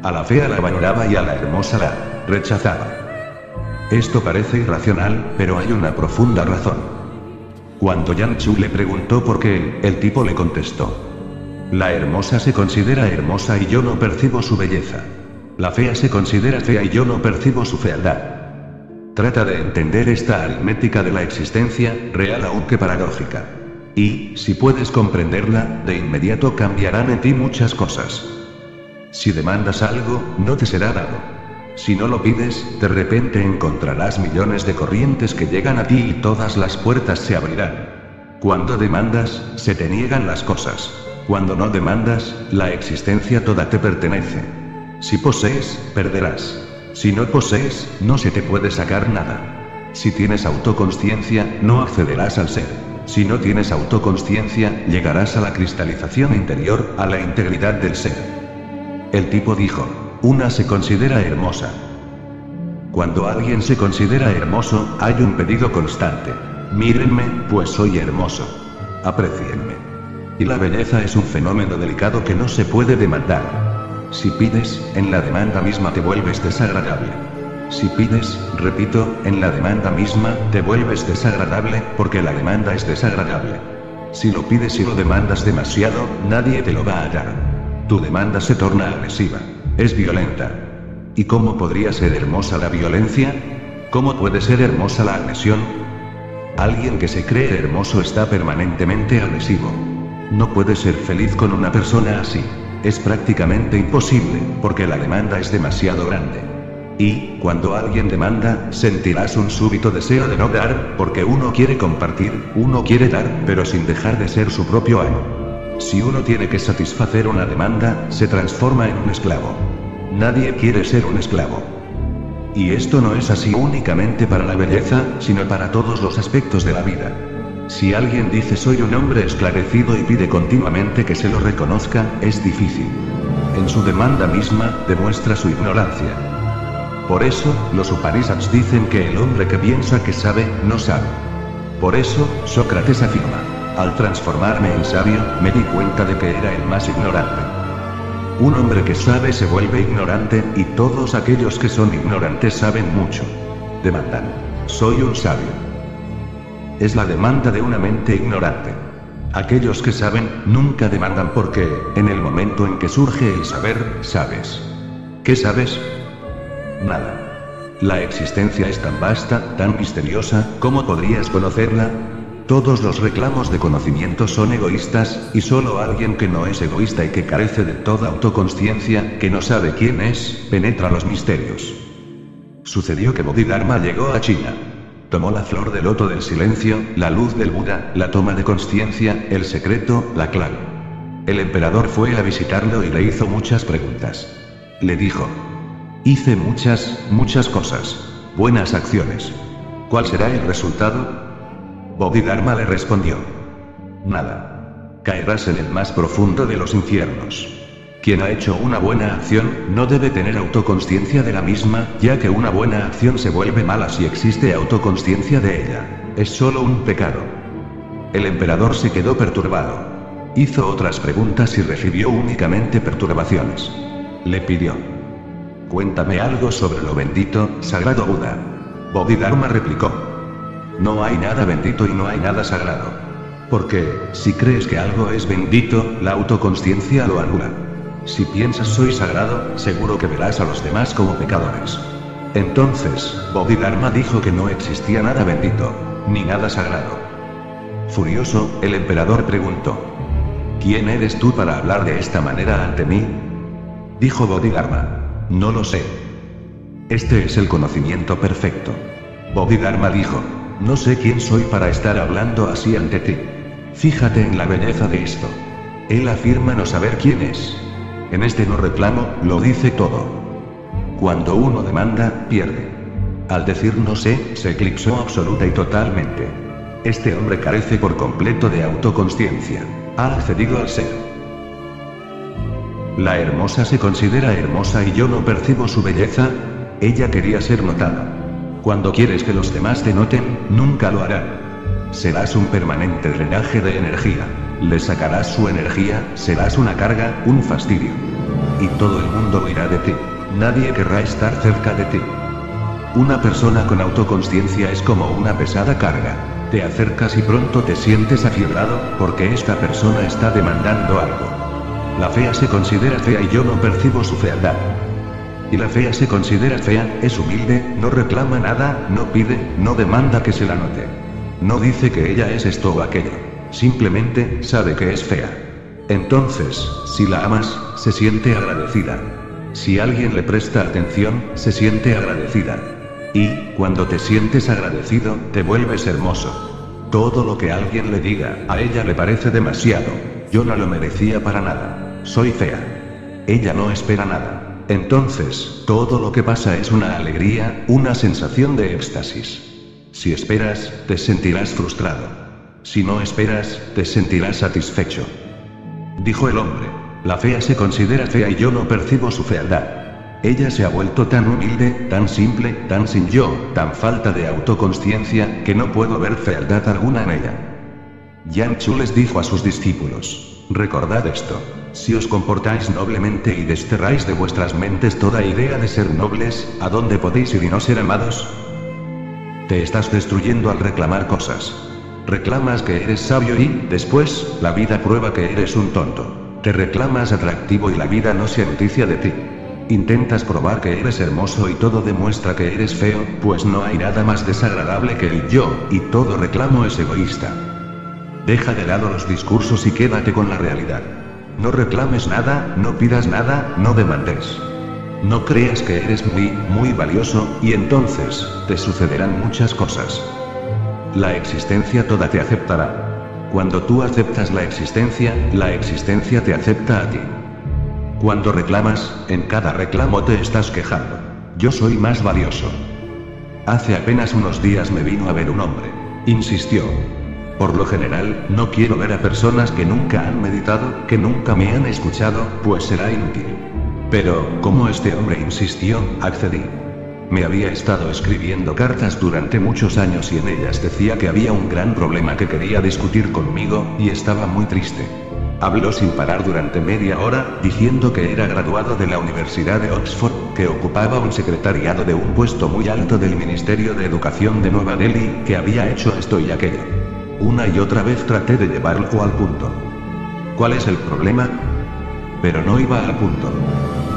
A la fea la bañaba y a la hermosa la rechazaba. Esto parece irracional, pero hay una profunda razón. Cuando Yang Chu le preguntó por qué, el tipo le contestó. La hermosa se considera hermosa y yo no percibo su belleza. La fea se considera fea y yo no percibo su fealdad. Trata de entender esta aritmética de la existencia, real aunque paradójica. Y, si puedes comprenderla, de inmediato cambiarán en ti muchas cosas. Si demandas algo, no te será dado. Si no lo pides, de repente encontrarás millones de corrientes que llegan a ti y todas las puertas se abrirán. Cuando demandas, se te niegan las cosas. Cuando no demandas, la existencia toda te pertenece. Si posees, perderás. Si no posees, no se te puede sacar nada. Si tienes autoconsciencia, no accederás al ser. Si no tienes autoconsciencia, llegarás a la cristalización interior, a la integridad del ser. El tipo dijo, una se considera hermosa. Cuando alguien se considera hermoso, hay un pedido constante. Mírenme, pues soy hermoso. Aprecienme. Y la belleza es un fenómeno delicado que no se puede demandar. Si pides, en la demanda misma te vuelves desagradable. Si pides, repito, en la demanda misma, te vuelves desagradable, porque la demanda es desagradable. Si lo pides y lo demandas demasiado, nadie te lo va a dar. Tu demanda se torna agresiva. Es violenta. ¿Y cómo podría ser hermosa la violencia? ¿Cómo puede ser hermosa la agresión? Alguien que se cree hermoso está permanentemente agresivo. No puede ser feliz con una persona así. Es prácticamente imposible, porque la demanda es demasiado grande. Y, cuando alguien demanda, sentirás un súbito deseo de no dar, porque uno quiere compartir, uno quiere dar, pero sin dejar de ser su propio amo. Si uno tiene que satisfacer una demanda, se transforma en un esclavo. Nadie quiere ser un esclavo. Y esto no es así únicamente para la belleza, sino para todos los aspectos de la vida. Si alguien dice soy un hombre esclarecido y pide continuamente que se lo reconozca, es difícil. En su demanda misma, demuestra su ignorancia. Por eso, los Upanishads dicen que el hombre que piensa que sabe, no sabe. Por eso, Sócrates afirma, al transformarme en sabio, me di cuenta de que era el más ignorante. Un hombre que sabe se vuelve ignorante, y todos aquellos que son ignorantes saben mucho. Demandan, soy un sabio es la demanda de una mente ignorante. Aquellos que saben, nunca demandan porque, en el momento en que surge el saber, sabes. ¿Qué sabes? Nada. La existencia es tan vasta, tan misteriosa, ¿cómo podrías conocerla? Todos los reclamos de conocimiento son egoístas, y solo alguien que no es egoísta y que carece de toda autoconsciencia, que no sabe quién es, penetra los misterios. Sucedió que Bodhidharma llegó a China. Tomó la flor de loto del silencio, la luz del Buda, la toma de conciencia, el secreto, la clave. El emperador fue a visitarlo y le hizo muchas preguntas. Le dijo, hice muchas, muchas cosas. Buenas acciones. ¿Cuál será el resultado? Bodhidharma le respondió. Nada. Caerás en el más profundo de los infiernos. Quien ha hecho una buena acción, no debe tener autoconsciencia de la misma, ya que una buena acción se vuelve mala si existe autoconsciencia de ella. Es solo un pecado. El emperador se quedó perturbado. Hizo otras preguntas y recibió únicamente perturbaciones. Le pidió. Cuéntame algo sobre lo bendito, sagrado Buda. Bodhidharma replicó. No hay nada bendito y no hay nada sagrado. Porque, si crees que algo es bendito, la autoconsciencia lo anula. Si piensas soy sagrado, seguro que verás a los demás como pecadores. Entonces, Bodhidharma dijo que no existía nada bendito, ni nada sagrado. Furioso, el emperador preguntó, ¿Quién eres tú para hablar de esta manera ante mí? Dijo Bodhidharma, no lo sé. Este es el conocimiento perfecto. Bodhidharma dijo, no sé quién soy para estar hablando así ante ti. Fíjate en la belleza de esto. Él afirma no saber quién es. En este no reclamo, lo dice todo. Cuando uno demanda, pierde. Al decir no sé, se eclipsó absoluta y totalmente. Este hombre carece por completo de autoconsciencia. Ha accedido al ser. La hermosa se considera hermosa y yo no percibo su belleza. Ella quería ser notada. Cuando quieres que los demás te noten, nunca lo harán. Serás un permanente drenaje de energía. Le sacarás su energía, serás una carga, un fastidio. Y todo el mundo huirá de ti. Nadie querrá estar cerca de ti. Una persona con autoconsciencia es como una pesada carga. Te acercas y pronto te sientes afiebrado, porque esta persona está demandando algo. La fea se considera fea y yo no percibo su fealdad. Y la fea se considera fea, es humilde, no reclama nada, no pide, no demanda que se la note. No dice que ella es esto o aquello. Simplemente, sabe que es fea. Entonces, si la amas, se siente agradecida. Si alguien le presta atención, se siente agradecida. Y, cuando te sientes agradecido, te vuelves hermoso. Todo lo que alguien le diga, a ella le parece demasiado. Yo no lo merecía para nada. Soy fea. Ella no espera nada. Entonces, todo lo que pasa es una alegría, una sensación de éxtasis. Si esperas, te sentirás frustrado. Si no esperas, te sentirás satisfecho. Dijo el hombre. La fea se considera fea y yo no percibo su fealdad. Ella se ha vuelto tan humilde, tan simple, tan sin yo, tan falta de autoconsciencia, que no puedo ver fealdad alguna en ella. Yang Chu les dijo a sus discípulos, recordad esto. Si os comportáis noblemente y desterráis de vuestras mentes toda idea de ser nobles, ¿a dónde podéis ir y no ser amados? Te estás destruyendo al reclamar cosas. Reclamas que eres sabio y, después, la vida prueba que eres un tonto. Te reclamas atractivo y la vida no se noticia de ti. Intentas probar que eres hermoso y todo demuestra que eres feo, pues no hay nada más desagradable que el yo, y todo reclamo es egoísta. Deja de lado los discursos y quédate con la realidad. No reclames nada, no pidas nada, no demandes. No creas que eres muy, muy valioso, y entonces, te sucederán muchas cosas. La existencia toda te aceptará. Cuando tú aceptas la existencia, la existencia te acepta a ti. Cuando reclamas, en cada reclamo te estás quejando. Yo soy más valioso. Hace apenas unos días me vino a ver un hombre. Insistió. Por lo general, no quiero ver a personas que nunca han meditado, que nunca me han escuchado, pues será inútil. Pero, como este hombre insistió, accedí. Me había estado escribiendo cartas durante muchos años y en ellas decía que había un gran problema que quería discutir conmigo, y estaba muy triste. Habló sin parar durante media hora, diciendo que era graduado de la Universidad de Oxford, que ocupaba un secretariado de un puesto muy alto del Ministerio de Educación de Nueva Delhi, que había hecho esto y aquello. Una y otra vez traté de llevarlo al punto. ¿Cuál es el problema? Pero no iba al punto.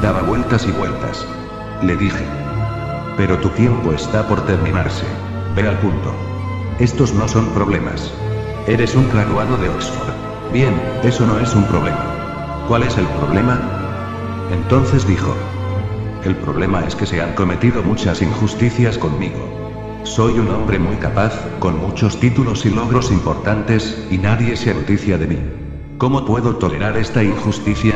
Daba vueltas y vueltas. Le dije. Pero tu tiempo está por terminarse. Ve al punto. Estos no son problemas. Eres un graduado de Oxford. Bien, eso no es un problema. ¿Cuál es el problema? Entonces dijo. El problema es que se han cometido muchas injusticias conmigo. Soy un hombre muy capaz, con muchos títulos y logros importantes, y nadie se noticia de mí. ¿Cómo puedo tolerar esta injusticia?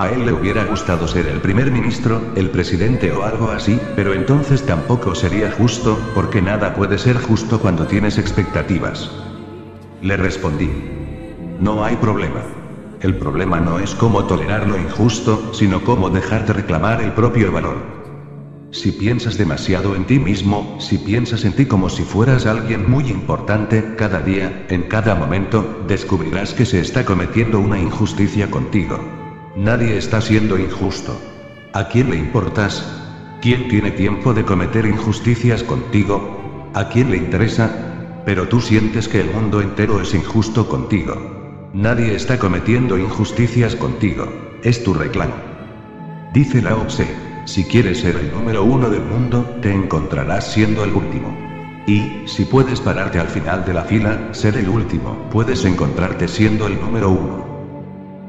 A él le hubiera gustado ser el primer ministro, el presidente o algo así, pero entonces tampoco sería justo, porque nada puede ser justo cuando tienes expectativas. Le respondí. No hay problema. El problema no es cómo tolerar lo injusto, sino cómo dejar de reclamar el propio valor. Si piensas demasiado en ti mismo, si piensas en ti como si fueras alguien muy importante, cada día, en cada momento, descubrirás que se está cometiendo una injusticia contigo. Nadie está siendo injusto. ¿A quién le importas? ¿Quién tiene tiempo de cometer injusticias contigo? ¿A quién le interesa? Pero tú sientes que el mundo entero es injusto contigo. Nadie está cometiendo injusticias contigo. Es tu reclamo. Dice Lao Tse, si quieres ser el número uno del mundo, te encontrarás siendo el último. Y, si puedes pararte al final de la fila, ser el último, puedes encontrarte siendo el número uno.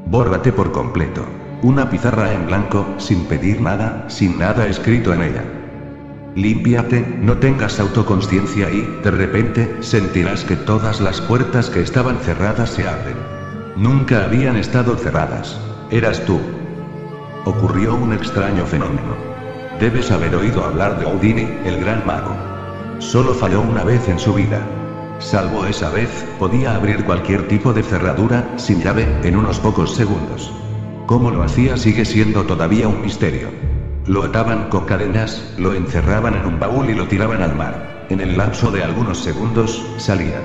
Bórrate por completo. Una pizarra en blanco, sin pedir nada, sin nada escrito en ella. Límpiate, no tengas autoconsciencia y, de repente, sentirás que todas las puertas que estaban cerradas se abren. Nunca habían estado cerradas. Eras tú. Ocurrió un extraño fenómeno. Debes haber oído hablar de Houdini, el gran mago. Solo falló una vez en su vida. Salvo esa vez, podía abrir cualquier tipo de cerradura, sin llave, en unos pocos segundos. Cómo lo hacía sigue siendo todavía un misterio. Lo ataban con cadenas, lo encerraban en un baúl y lo tiraban al mar. En el lapso de algunos segundos, salía.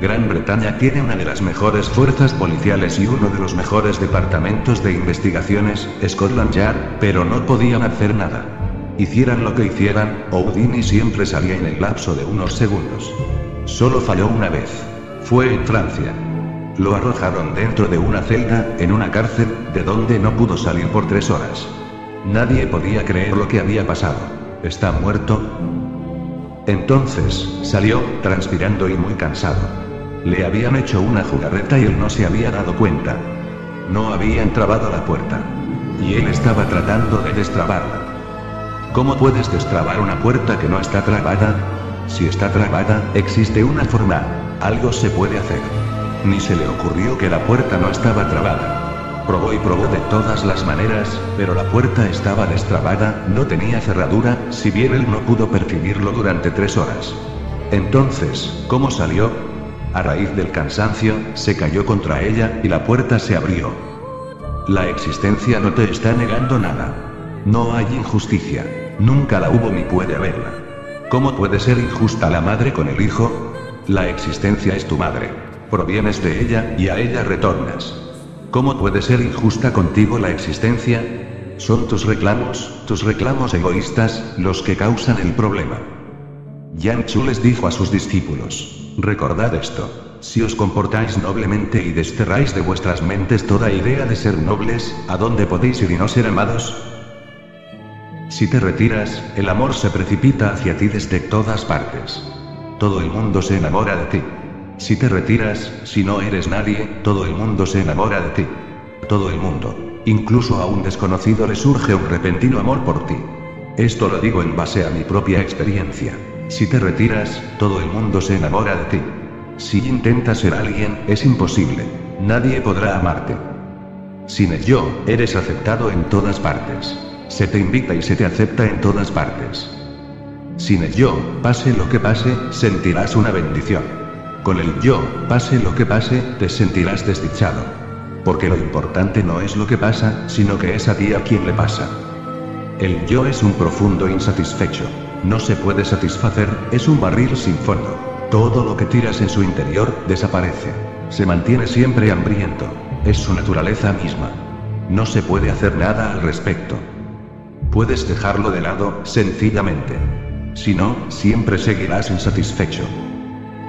Gran Bretaña tiene una de las mejores fuerzas policiales y uno de los mejores departamentos de investigaciones, Scotland Yard, pero no podían hacer nada. Hicieran lo que hicieran, Houdini siempre salía en el lapso de unos segundos. Solo falló una vez. Fue en Francia. Lo arrojaron dentro de una celda, en una cárcel, de donde no pudo salir por tres horas. Nadie podía creer lo que había pasado. ¿Está muerto? Entonces, salió, transpirando y muy cansado. Le habían hecho una jugarreta y él no se había dado cuenta. No habían trabado la puerta. Y él estaba tratando de destrabarla. ¿Cómo puedes destrabar una puerta que no está trabada? Si está trabada, existe una forma. Algo se puede hacer. Ni se le ocurrió que la puerta no estaba trabada. Probó y probó de todas las maneras, pero la puerta estaba destrabada, no tenía cerradura, si bien él no pudo percibirlo durante tres horas. Entonces, ¿cómo salió? A raíz del cansancio, se cayó contra ella, y la puerta se abrió. La existencia no te está negando nada. No hay injusticia. Nunca la hubo ni puede haberla. ¿Cómo puede ser injusta la madre con el hijo? La existencia es tu madre. Provienes de ella, y a ella retornas. ¿Cómo puede ser injusta contigo la existencia? Son tus reclamos, tus reclamos egoístas, los que causan el problema. Yang Chu les dijo a sus discípulos. Recordad esto. Si os comportáis noblemente y desterráis de vuestras mentes toda idea de ser nobles, ¿a dónde podéis ir y no ser amados? Si te retiras, el amor se precipita hacia ti desde todas partes. Todo el mundo se enamora de ti. Si te retiras, si no eres nadie, todo el mundo se enamora de ti. Todo el mundo. Incluso a un desconocido le surge un repentino amor por ti. Esto lo digo en base a mi propia experiencia. Si te retiras, todo el mundo se enamora de ti. Si intentas ser alguien, es imposible. Nadie podrá amarte. Sin yo, eres aceptado en todas partes. Se te invita y se te acepta en todas partes. Sin el yo, pase lo que pase, sentirás una bendición. Con el yo, pase lo que pase, te sentirás desdichado. Porque lo importante no es lo que pasa, sino que es a ti a quien le pasa. El yo es un profundo insatisfecho. No se puede satisfacer, es un barril sin fondo. Todo lo que tiras en su interior, desaparece. Se mantiene siempre hambriento. Es su naturaleza misma. No se puede hacer nada al respecto. Puedes dejarlo de lado, sencillamente. Si no, siempre seguirás insatisfecho.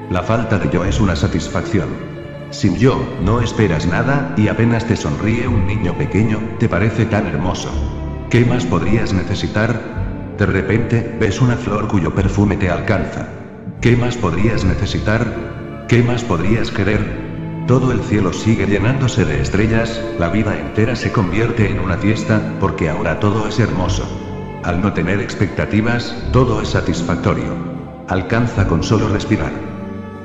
La falta de yo es una satisfacción. Sin yo, no esperas nada, y apenas te sonríe un niño pequeño, te parece tan hermoso. ¿Qué más podrías necesitar? De repente, ves una flor cuyo perfume te alcanza. ¿Qué más podrías necesitar? ¿Qué más podrías querer? Todo el cielo sigue llenándose de estrellas, la vida entera se convierte en una fiesta, porque ahora todo es hermoso. Al no tener expectativas, todo es satisfactorio. Alcanza con solo respirar.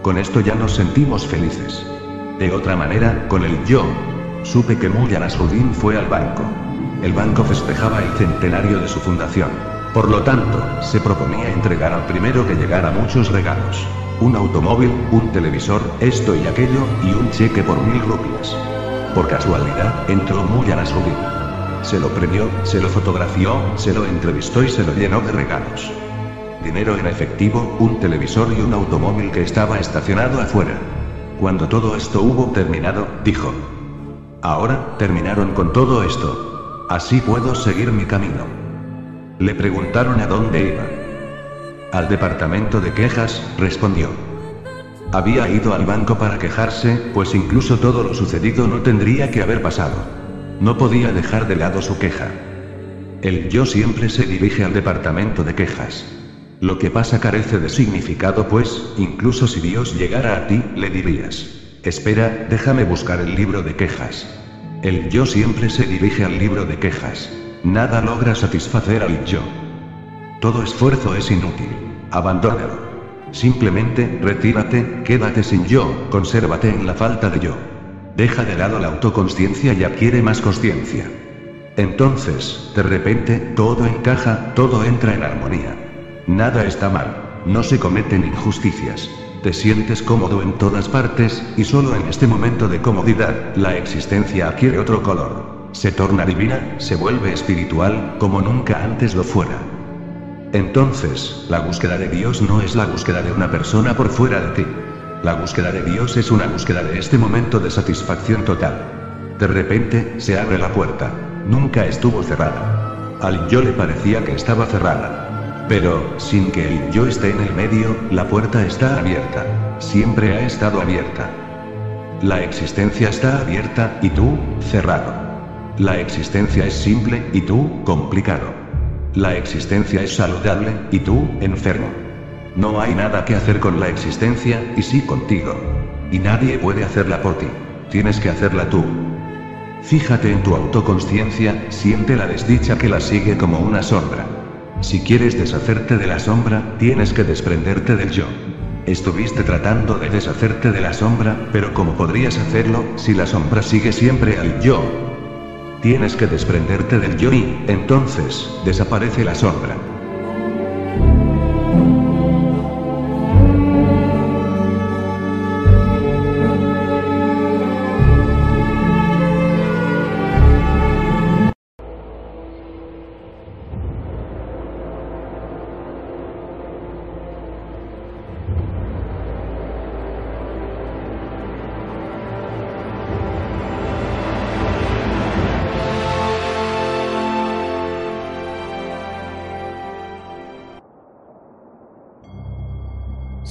Con esto ya nos sentimos felices. De otra manera, con el yo. Supe que Muya Nasruddin fue al banco. El banco festejaba el centenario de su fundación. Por lo tanto, se proponía entregar al primero que llegara muchos regalos. Un automóvil, un televisor, esto y aquello, y un cheque por mil rupias. Por casualidad, entró muy a Nasruddin. Se lo premió, se lo fotografió, se lo entrevistó y se lo llenó de regalos. Dinero en efectivo, un televisor y un automóvil que estaba estacionado afuera. Cuando todo esto hubo terminado, dijo. Ahora, terminaron con todo esto. Así puedo seguir mi camino. Le preguntaron a dónde iba. Al departamento de quejas, respondió. Había ido al banco para quejarse, pues incluso todo lo sucedido no tendría que haber pasado. No podía dejar de lado su queja. El yo siempre se dirige al departamento de quejas. Lo que pasa carece de significado, pues, incluso si Dios llegara a ti, le dirías. Espera, déjame buscar el libro de quejas. El yo siempre se dirige al libro de quejas. Nada logra satisfacer al yo. Todo esfuerzo es inútil. Abandónalo. Simplemente, retírate, quédate sin yo, consérvate en la falta de yo. Deja de lado la autoconsciencia y adquiere más consciencia. Entonces, de repente, todo encaja, todo entra en armonía. Nada está mal. No se cometen injusticias. Te sientes cómodo en todas partes, y solo en este momento de comodidad, la existencia adquiere otro color. se torna divina, se vuelve espiritual, como nunca antes lo fuera. Entonces, la búsqueda de Dios no es la búsqueda de una persona por fuera de ti. La búsqueda de Dios es una búsqueda de este momento de satisfacción total. De repente, se abre la puerta. Nunca estuvo cerrada. Al yo le parecía que estaba cerrada. Pero, sin que el yo esté en el medio, la puerta está abierta. Siempre ha estado abierta. La existencia está abierta, y tú, cerrado. La existencia es simple, y tú, complicado. La existencia es saludable, y tú, enfermo. No hay nada que hacer con la existencia, y sí contigo. Y nadie puede hacerla por ti. Tienes que hacerla tú. Fíjate en tu autoconsciencia, siente la desdicha que la sigue como una sombra. Si quieres deshacerte de la sombra, tienes que desprenderte del yo. Estuviste tratando de deshacerte de la sombra, pero ¿cómo podrías hacerlo si la sombra sigue siempre al yo? Tienes que desprenderte del yo entonces, desaparece la sombra.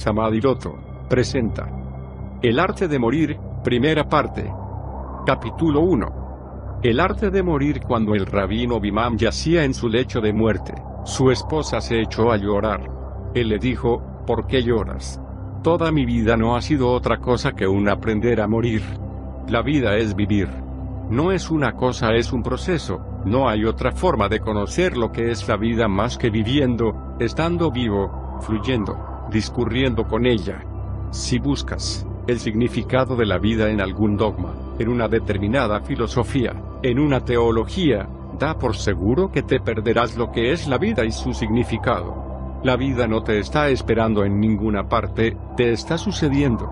Samadiroto, presenta El arte de morir, primera parte. Capítulo 1. El arte de morir cuando el rabino Bimam yacía en su lecho de muerte, su esposa se echó a llorar. Él le dijo, ¿por qué lloras? Toda mi vida no ha sido otra cosa que un aprender a morir. La vida es vivir. No es una cosa, es un proceso, no hay otra forma de conocer lo que es la vida más que viviendo, estando vivo, fluyendo discurriendo con ella. Si buscas el significado de la vida en algún dogma, en una determinada filosofía, en una teología, da por seguro que te perderás lo que es la vida y su significado. La vida no te está esperando en ninguna parte, te está sucediendo.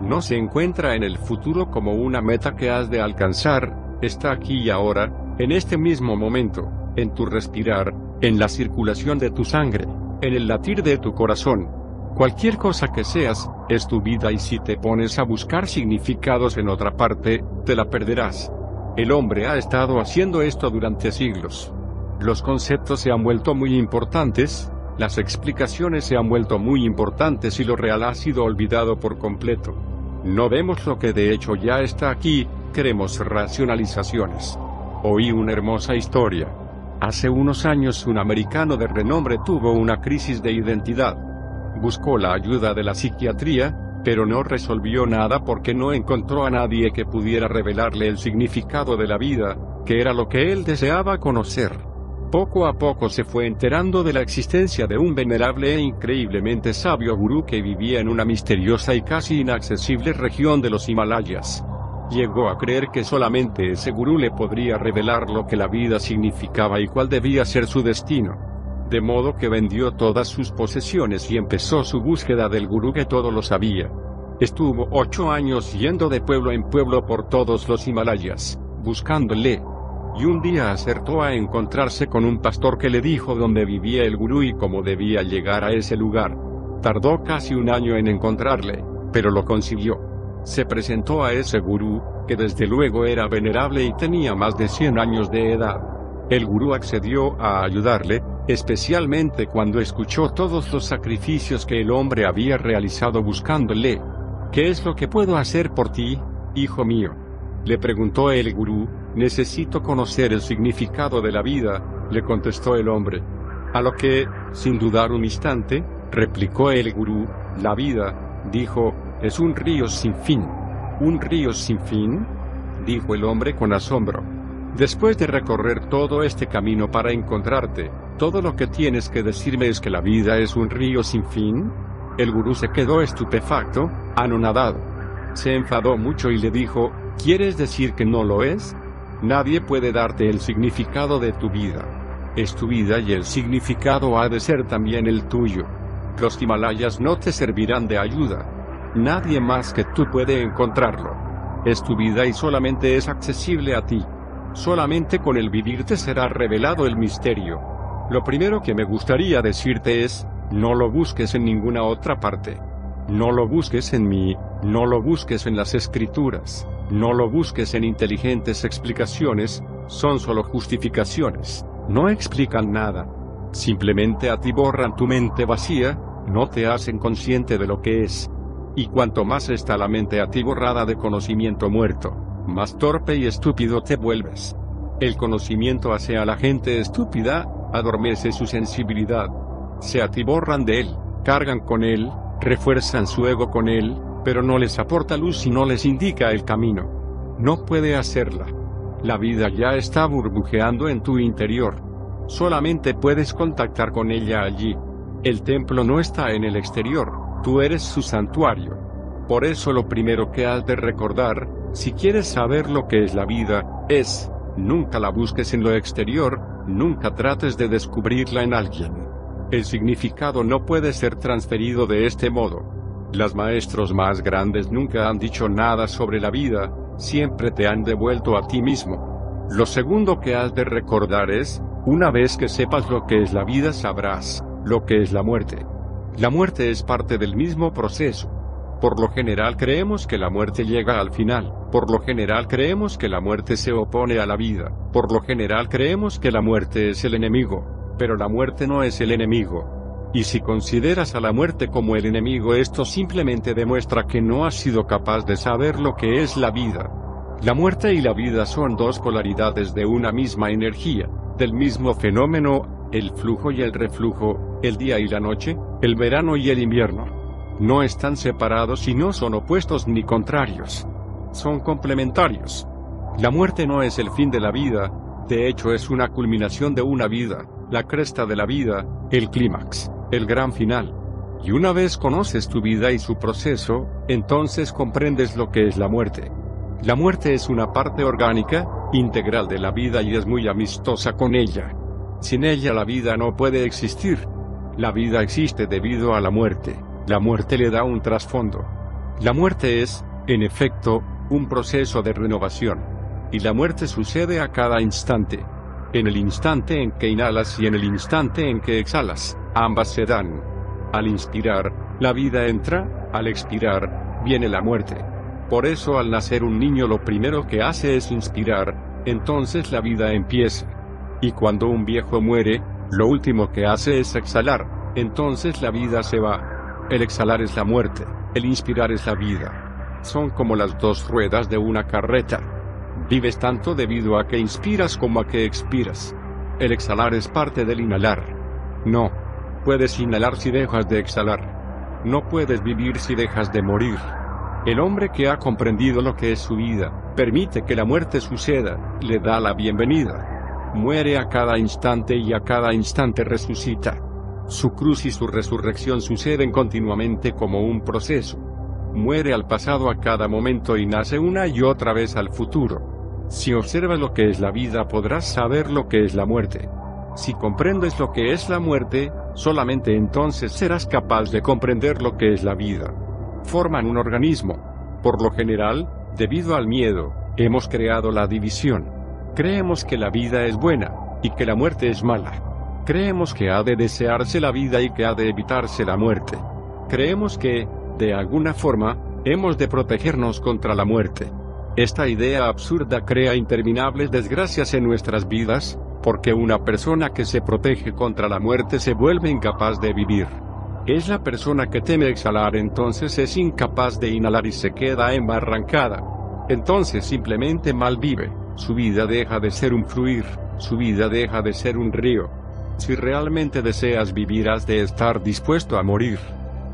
No se encuentra en el futuro como una meta que has de alcanzar, está aquí y ahora, en este mismo momento, en tu respirar, en la circulación de tu sangre, en el latir de tu corazón, Cualquier cosa que seas, es tu vida y si te pones a buscar significados en otra parte, te la perderás. El hombre ha estado haciendo esto durante siglos. Los conceptos se han vuelto muy importantes, las explicaciones se han vuelto muy importantes y lo real ha sido olvidado por completo. No vemos lo que de hecho ya está aquí, queremos racionalizaciones. Oí una hermosa historia. Hace unos años un americano de renombre tuvo una crisis de identidad buscó la ayuda de la psiquiatría, pero no resolvió nada porque no encontró a nadie que pudiera revelarle el significado de la vida, que era lo que él deseaba conocer. Poco a poco se fue enterando de la existencia de un venerable e increíblemente sabio gurú que vivía en una misteriosa y casi inaccesible región de los Himalayas. Llegó a creer que solamente ese gurú le podría revelar lo que la vida significaba y cuál debía ser su destino de modo que vendió todas sus posesiones y empezó su búsqueda del gurú que todo lo sabía. Estuvo ocho años yendo de pueblo en pueblo por todos los Himalayas, buscándole. Y un día acertó a encontrarse con un pastor que le dijo dónde vivía el gurú y cómo debía llegar a ese lugar. Tardó casi un año en encontrarle, pero lo consiguió. Se presentó a ese gurú, que desde luego era venerable y tenía más de 100 años de edad. El gurú accedió a ayudarle, especialmente cuando escuchó todos los sacrificios que el hombre había realizado buscándole. ¿Qué es lo que puedo hacer por ti, hijo mío? Le preguntó el gurú, necesito conocer el significado de la vida, le contestó el hombre. A lo que, sin dudar un instante, replicó el gurú, la vida, dijo, es un río sin fin. ¿Un río sin fin? dijo el hombre con asombro. Después de recorrer todo este camino para encontrarte, todo lo que tienes que decirme es que la vida es un río sin fin. El gurú se quedó estupefacto, anonadado. Se enfadó mucho y le dijo, ¿quieres decir que no lo es? Nadie puede darte el significado de tu vida. Es tu vida y el significado ha de ser también el tuyo. Los Himalayas no te servirán de ayuda. Nadie más que tú puede encontrarlo. Es tu vida y solamente es accesible a ti. Solamente con el vivir te será revelado el misterio. Lo primero que me gustaría decirte es, no lo busques en ninguna otra parte. No lo busques en mí, no lo busques en las escrituras, no lo busques en inteligentes explicaciones, son solo justificaciones, no explican nada. Simplemente atiborran tu mente vacía, no te hacen consciente de lo que es. Y cuanto más está la mente atiborrada de conocimiento muerto, más torpe y estúpido te vuelves. El conocimiento hace a la gente estúpida, adormece su sensibilidad. Se atiborran de él, cargan con él, refuerzan su ego con él, pero no les aporta luz y no les indica el camino. No puede hacerla. La vida ya está burbujeando en tu interior. Solamente puedes contactar con ella allí. El templo no está en el exterior, tú eres su santuario. Por eso lo primero que has de recordar, si quieres saber lo que es la vida, es, nunca la busques en lo exterior, nunca trates de descubrirla en alguien. El significado no puede ser transferido de este modo. Los maestros más grandes nunca han dicho nada sobre la vida, siempre te han devuelto a ti mismo. Lo segundo que has de recordar es, una vez que sepas lo que es la vida sabrás, lo que es la muerte. La muerte es parte del mismo proceso. Por lo general creemos que la muerte llega al final, por lo general creemos que la muerte se opone a la vida, por lo general creemos que la muerte es el enemigo, pero la muerte no es el enemigo. Y si consideras a la muerte como el enemigo esto simplemente demuestra que no has sido capaz de saber lo que es la vida. La muerte y la vida son dos polaridades de una misma energía, del mismo fenómeno, el flujo y el reflujo, el día y la noche, el verano y el invierno no están separados y no son opuestos ni contrarios. Son complementarios. La muerte no es el fin de la vida, de hecho es una culminación de una vida, la cresta de la vida, el clímax, el gran final. Y una vez conoces tu vida y su proceso, entonces comprendes lo que es la muerte. La muerte es una parte orgánica, integral de la vida y es muy amistosa con ella. Sin ella la vida no puede existir. La vida existe debido a la muerte. La muerte le da un trasfondo. La muerte es, en efecto, un proceso de renovación. Y la muerte sucede a cada instante. En el instante en que inhalas y en el instante en que exhalas, ambas se dan. Al inspirar, la vida entra, al expirar, viene la muerte. Por eso al nacer un niño lo primero que hace es inspirar, entonces la vida empieza. Y cuando un viejo muere, lo último que hace es exhalar, entonces la vida se va. El exhalar es la muerte, el inspirar es la vida. Son como las dos ruedas de una carreta. Vives tanto debido a que inspiras como a que expiras. El exhalar es parte del inhalar. No. Puedes inhalar si dejas de exhalar. No puedes vivir si dejas de morir. El hombre que ha comprendido lo que es su vida, permite que la muerte suceda, le da la bienvenida. Muere a cada instante y a cada instante resucita. Su cruz y su resurrección suceden continuamente como un proceso. Muere al pasado a cada momento y nace una y otra vez al futuro. Si observas lo que es la vida podrás saber lo que es la muerte. Si comprendes lo que es la muerte, solamente entonces serás capaz de comprender lo que es la vida. Forman un organismo. Por lo general, debido al miedo, hemos creado la división. Creemos que la vida es buena, y que la muerte es mala. Creemos que ha de desearse la vida y que ha de evitarse la muerte. Creemos que, de alguna forma, hemos de protegernos contra la muerte. Esta idea absurda crea interminables desgracias en nuestras vidas, porque una persona que se protege contra la muerte se vuelve incapaz de vivir. Es la persona que teme exhalar entonces es incapaz de inhalar y se queda embarrancada. Entonces simplemente malvive, su vida deja de ser un fluir, su vida deja de ser un río. Si realmente deseas vivir has de estar dispuesto a morir.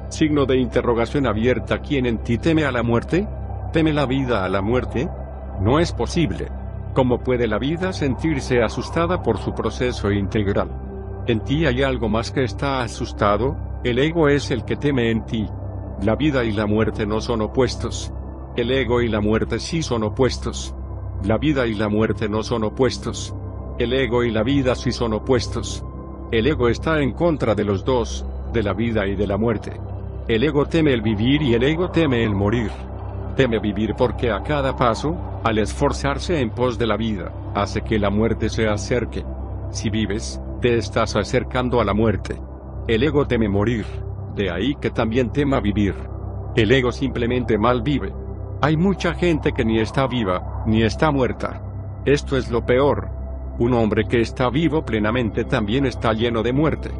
Signo de interrogación abierta. ¿Quién en ti teme a la muerte? ¿Teme la vida a la muerte? No es posible. ¿Cómo puede la vida sentirse asustada por su proceso integral? En ti hay algo más que está asustado, el ego es el que teme en ti. La vida y la muerte no son opuestos. El ego y la muerte sí son opuestos. La vida y la muerte no son opuestos. El ego y la vida sí son opuestos. El ego está en contra de los dos, de la vida y de la muerte. El ego teme el vivir y el ego teme el morir. Teme vivir porque a cada paso, Al esforzarse en pos de la vida, hace que la muerte se acerque. Si vives, te estás acercando a la muerte. El ego teme morir, de ahí que también tema vivir. El ego simplemente mal vive. Hay mucha gente que ni está viva, ni está muerta. Esto es lo peor. Un hombre que está vivo plenamente también está lleno de muerte.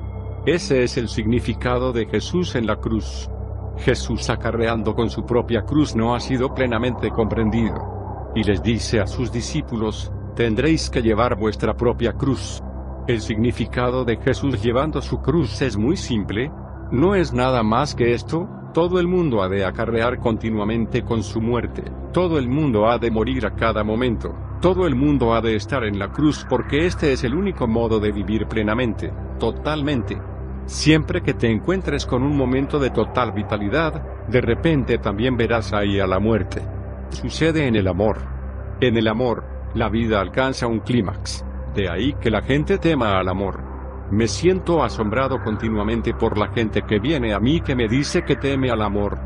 Ese es el significado de Jesús en la cruz. Jesús acarreando con su propia cruz no ha sido plenamente comprendido. Y les dice a sus discípulos, tendréis que llevar vuestra propia cruz. El significado de Jesús llevando su cruz es muy simple, no es nada más que esto, todo el mundo ha de acarrear continuamente con su muerte, todo el mundo ha de morir a cada momento, todo el mundo ha de estar en la cruz porque este es el único modo de vivir plenamente, totalmente. Siempre que te encuentres con un momento de total vitalidad, de repente también verás ahí a la muerte. Sucede en el amor. En el amor, la vida alcanza un clímax. De ahí que la gente tema al amor. Me siento asombrado continuamente por la gente que viene a mí que me dice que teme al amor.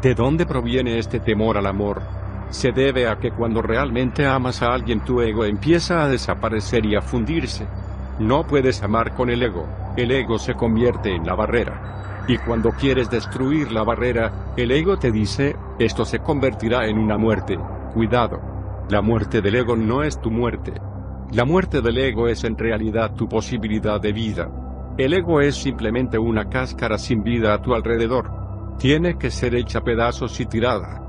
¿De dónde proviene este temor al amor? Se debe a que cuando realmente amas a alguien tu ego empieza a desaparecer y a fundirse. No puedes amar con el ego, el ego se convierte en la barrera. Y cuando quieres destruir la barrera, el ego te dice, esto se convertirá en una muerte, cuidado. La muerte del ego no es tu muerte, la muerte del ego es en realidad tu posibilidad de vida. El ego es simplemente una cáscara sin vida a tu alrededor. Tiene que ser hecha pedazos y tirada.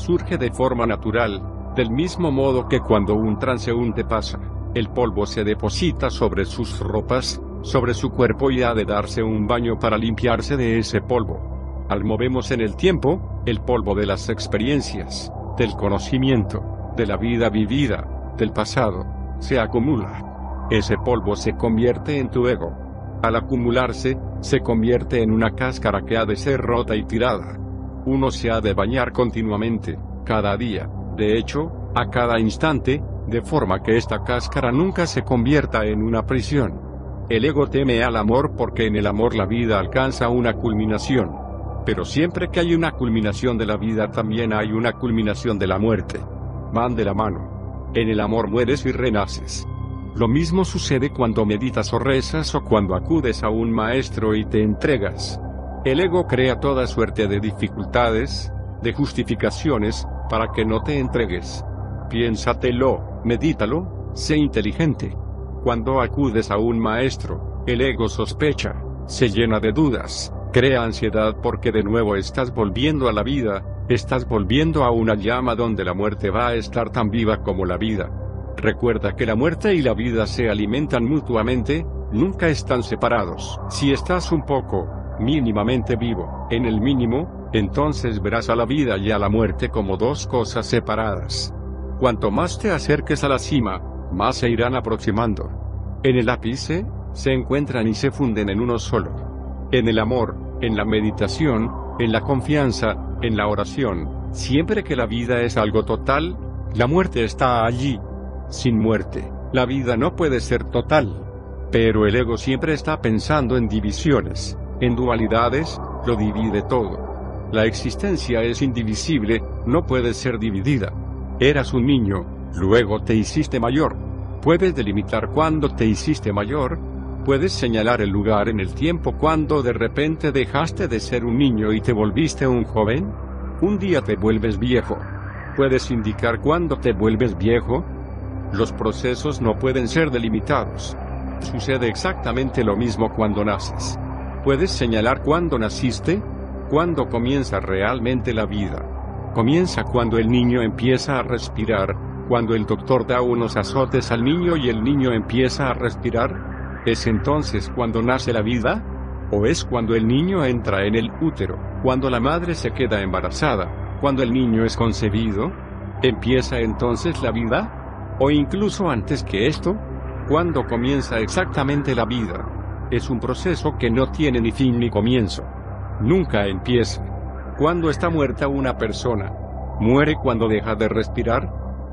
Surge de forma natural, del mismo modo que cuando un transeúnte pasa, el polvo se deposita sobre sus ropas, sobre su cuerpo y ha de darse un baño para limpiarse de ese polvo. Al movemos en el tiempo, el polvo de las experiencias, del conocimiento, de la vida vivida, del pasado, se acumula. Ese polvo se convierte en tu ego. Al acumularse, se convierte en una cáscara que ha de ser rota y tirada. Uno se ha de bañar continuamente, cada día, de hecho, a cada instante, de forma que esta cáscara nunca se convierta en una prisión. El ego teme al amor porque en el amor la vida alcanza una culminación. Pero siempre que hay una culminación de la vida también hay una culminación de la muerte. Van de la mano. En el amor mueres y renaces. Lo mismo sucede cuando meditas o rezas o cuando acudes a un maestro y te entregas. El ego crea toda suerte de dificultades, de justificaciones, para que no te entregues. Piénsatelo, medítalo, sé inteligente. Cuando acudes a un maestro, el ego sospecha, se llena de dudas, crea ansiedad porque de nuevo estás volviendo a la vida, Estás volviendo a una llama donde la muerte va a estar tan viva como la vida. Recuerda que la muerte y la vida se alimentan mutuamente, nunca están separados. Si estás un poco, mínimamente vivo, en el mínimo, entonces verás a la vida y a la muerte como dos cosas separadas. Cuanto más te acerques a la cima, más se irán aproximando. En el ápice, se encuentran y se funden en uno solo. En el amor, en la meditación, en la confianza, en la oración, siempre que la vida es algo total, la muerte está allí. Sin muerte, la vida no puede ser total. Pero el ego siempre está pensando en divisiones, en dualidades, lo divide todo. La existencia es indivisible, no puede ser dividida. Eras un niño, luego te hiciste mayor. ¿Puedes delimitar cuándo te hiciste mayor? ¿Puedes señalar el lugar en el tiempo cuando de repente dejaste de ser un niño y te volviste un joven? Un día te vuelves viejo. ¿Puedes indicar cuándo te vuelves viejo? Los procesos no pueden ser delimitados. Sucede exactamente lo mismo cuando naces. ¿Puedes señalar cuándo naciste? ¿Cuándo comienza realmente la vida? Comienza cuando el niño empieza a respirar, cuando el doctor da unos azotes al niño y el niño empieza a respirar. ¿Es entonces cuando nace la vida? ¿O es cuando el niño entra en el útero, cuando la madre se queda embarazada, cuando el niño es concebido? ¿Empieza entonces la vida? ¿O incluso antes que esto? ¿Cuándo comienza exactamente la vida? Es un proceso que no tiene ni fin ni comienzo. Nunca empieza. ¿Cuándo está muerta una persona? ¿Muere cuando deja de respirar?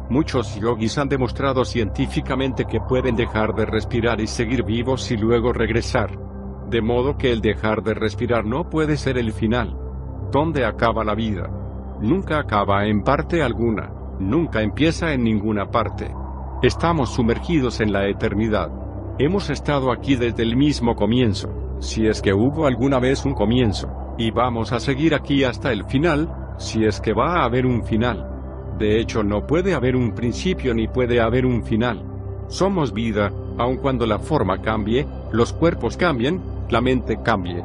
Muchos yogis han demostrado científicamente que pueden dejar de respirar y seguir vivos y luego regresar. De modo que el dejar de respirar no puede ser el final. ¿Dónde acaba la vida? Nunca acaba en parte alguna. Nunca empieza en ninguna parte. Estamos sumergidos en la eternidad. Hemos estado aquí desde el mismo comienzo, si es que hubo alguna vez un comienzo, y vamos a seguir aquí hasta el final, si es que va a haber un final. De hecho, no puede haber un principio ni puede haber un final. Somos vida, aun cuando la forma cambie, los cuerpos cambien, la mente cambie.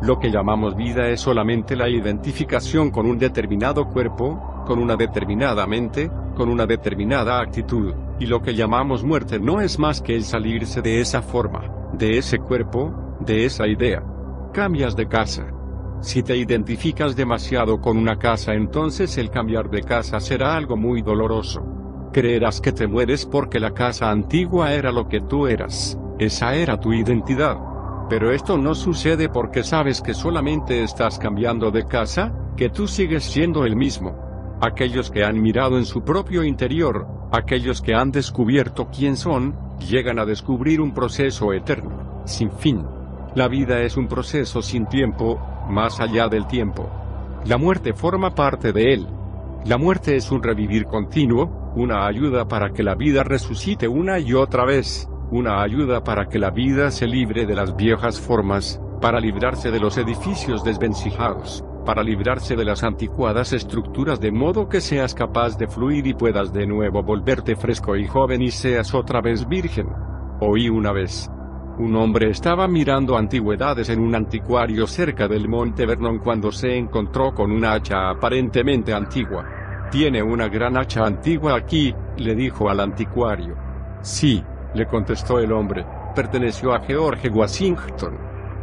Lo que llamamos vida es solamente la identificación con un determinado cuerpo, con una determinada mente, con una determinada actitud, y lo que llamamos muerte no es más que el salirse de esa forma, de ese cuerpo, de esa idea. Cambias de casa. Si te identificas demasiado con una casa entonces el cambiar de casa será algo muy doloroso. Creerás que te mueres porque la casa antigua era lo que tú eras, esa era tu identidad. Pero esto no sucede porque sabes que solamente estás cambiando de casa, que tú sigues siendo el mismo. Aquellos que han mirado en su propio interior, aquellos que han descubierto quién son, llegan a descubrir un proceso eterno, sin fin. La vida es un proceso sin tiempo, más allá del tiempo. La muerte forma parte de él. La muerte es un revivir continuo, una ayuda para que la vida resucite una y otra vez, una ayuda para que la vida se libre de las viejas formas, para librarse de los edificios desvencijados, para librarse de las anticuadas estructuras de modo que seas capaz de fluir y puedas de nuevo volverte fresco y joven y seas otra vez virgen. Oí una vez. Un hombre estaba mirando antigüedades en un anticuario cerca del monte Vernon cuando se encontró con una hacha aparentemente antigua. Tiene una gran hacha antigua aquí, le dijo al anticuario. Sí, le contestó el hombre, perteneció a George Washington.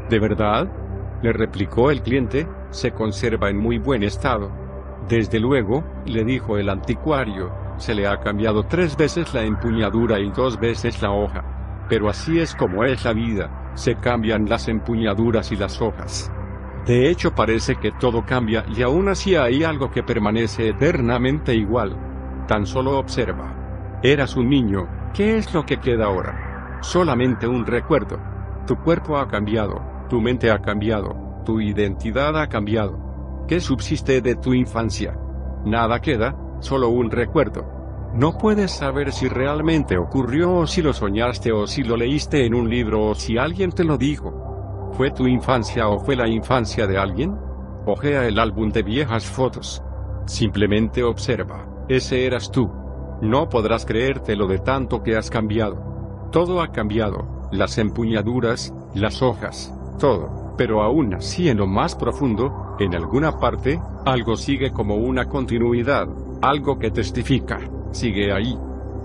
¿De verdad? Le replicó el cliente, se conserva en muy buen estado. Desde luego, le dijo el anticuario, se le ha cambiado tres veces la empuñadura y dos veces la hoja. Pero así es como es la vida, se cambian las empuñaduras y las hojas. De hecho parece que todo cambia y aún así hay algo que permanece eternamente igual. Tan solo observa. Eras un niño, ¿Qué es lo que queda ahora? Solamente un recuerdo. Tu cuerpo ha cambiado, tu mente ha cambiado, tu identidad ha cambiado. ¿Qué subsiste de tu infancia? Nada queda, solo un recuerdo. No puedes saber si realmente ocurrió o si lo soñaste o si lo leíste en un libro o si alguien te lo dijo. ¿Fue tu infancia o fue la infancia de alguien? Ojea el álbum de viejas fotos. Simplemente observa, ese eras tú. No podrás creértelo de tanto que has cambiado. Todo ha cambiado, las empuñaduras, las hojas, todo, pero aún así en lo más profundo, en alguna parte, algo sigue como una continuidad, algo que testifica, sigue ahí.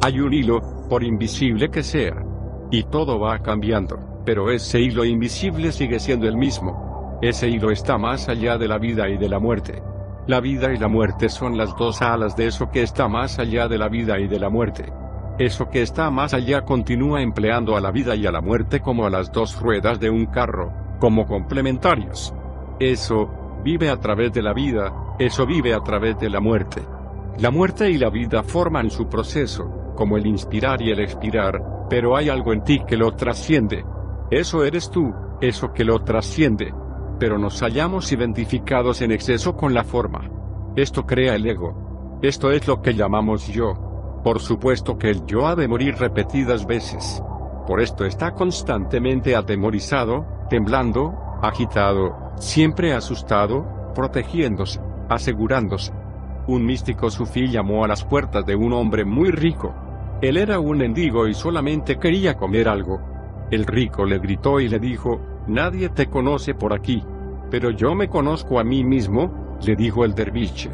Hay un hilo, por invisible que sea. Y todo va cambiando, pero ese hilo invisible sigue siendo el mismo. Ese hilo está más allá de la vida y de la muerte. La vida y la muerte son las dos alas de eso que está más allá de la vida y de la muerte. Eso que está más allá continúa empleando a la vida y a la muerte como a las dos ruedas de un carro, como complementarios. Eso, vive a través de la vida, eso vive a través de la muerte. La muerte y la vida forman su proceso, como el inspirar y el expirar, pero hay algo en ti que lo trasciende. Eso eres tú, eso que lo trasciende, pero nos hallamos identificados en exceso con la forma. Esto crea el ego. Esto es lo que llamamos yo. Por supuesto que el yo ha de morir repetidas veces. Por esto está constantemente atemorizado, temblando, agitado, siempre asustado, protegiéndose, asegurándose. Un místico sufí llamó a las puertas de un hombre muy rico. Él era un mendigo y solamente quería comer algo. El rico le gritó y le dijo, Nadie te conoce por aquí. Pero yo me conozco a mí mismo, le dijo el derviche.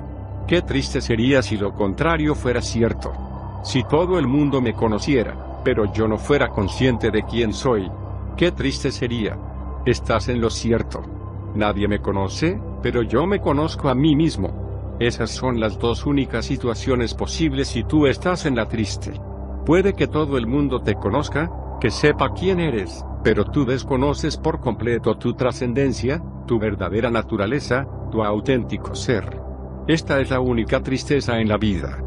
Qué triste sería si lo contrario fuera cierto. Si todo el mundo me conociera, pero yo no fuera consciente de quién soy. Qué triste sería. Estás en lo cierto. Nadie me conoce, pero yo me conozco a mí mismo. Esas son las dos únicas situaciones posibles si tú estás en la triste. Puede que todo el mundo te conozca, que sepa quién eres, pero tú desconoces por completo tu trascendencia, tu verdadera naturaleza, tu auténtico ser. Esta es la única tristeza en la vida.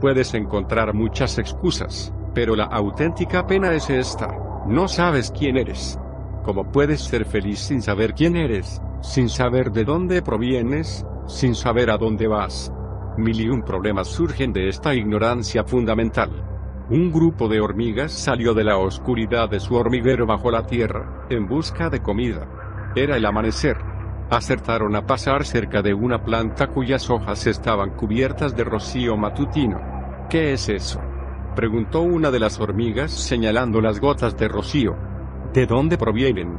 Puedes encontrar muchas excusas, pero la auténtica pena es esta. No sabes quién eres. ¿Cómo puedes ser feliz sin saber quién eres, sin saber de dónde provienes, sin saber a dónde vas? Mil y un problemas surgen de esta ignorancia fundamental. Un grupo de hormigas salió de la oscuridad de su hormiguero bajo la tierra, en busca de comida. Era el amanecer. Acertaron a pasar cerca de una planta cuyas hojas estaban cubiertas de rocío matutino. ¿Qué es eso? preguntó una de las hormigas señalando las gotas de rocío. ¿De dónde provienen?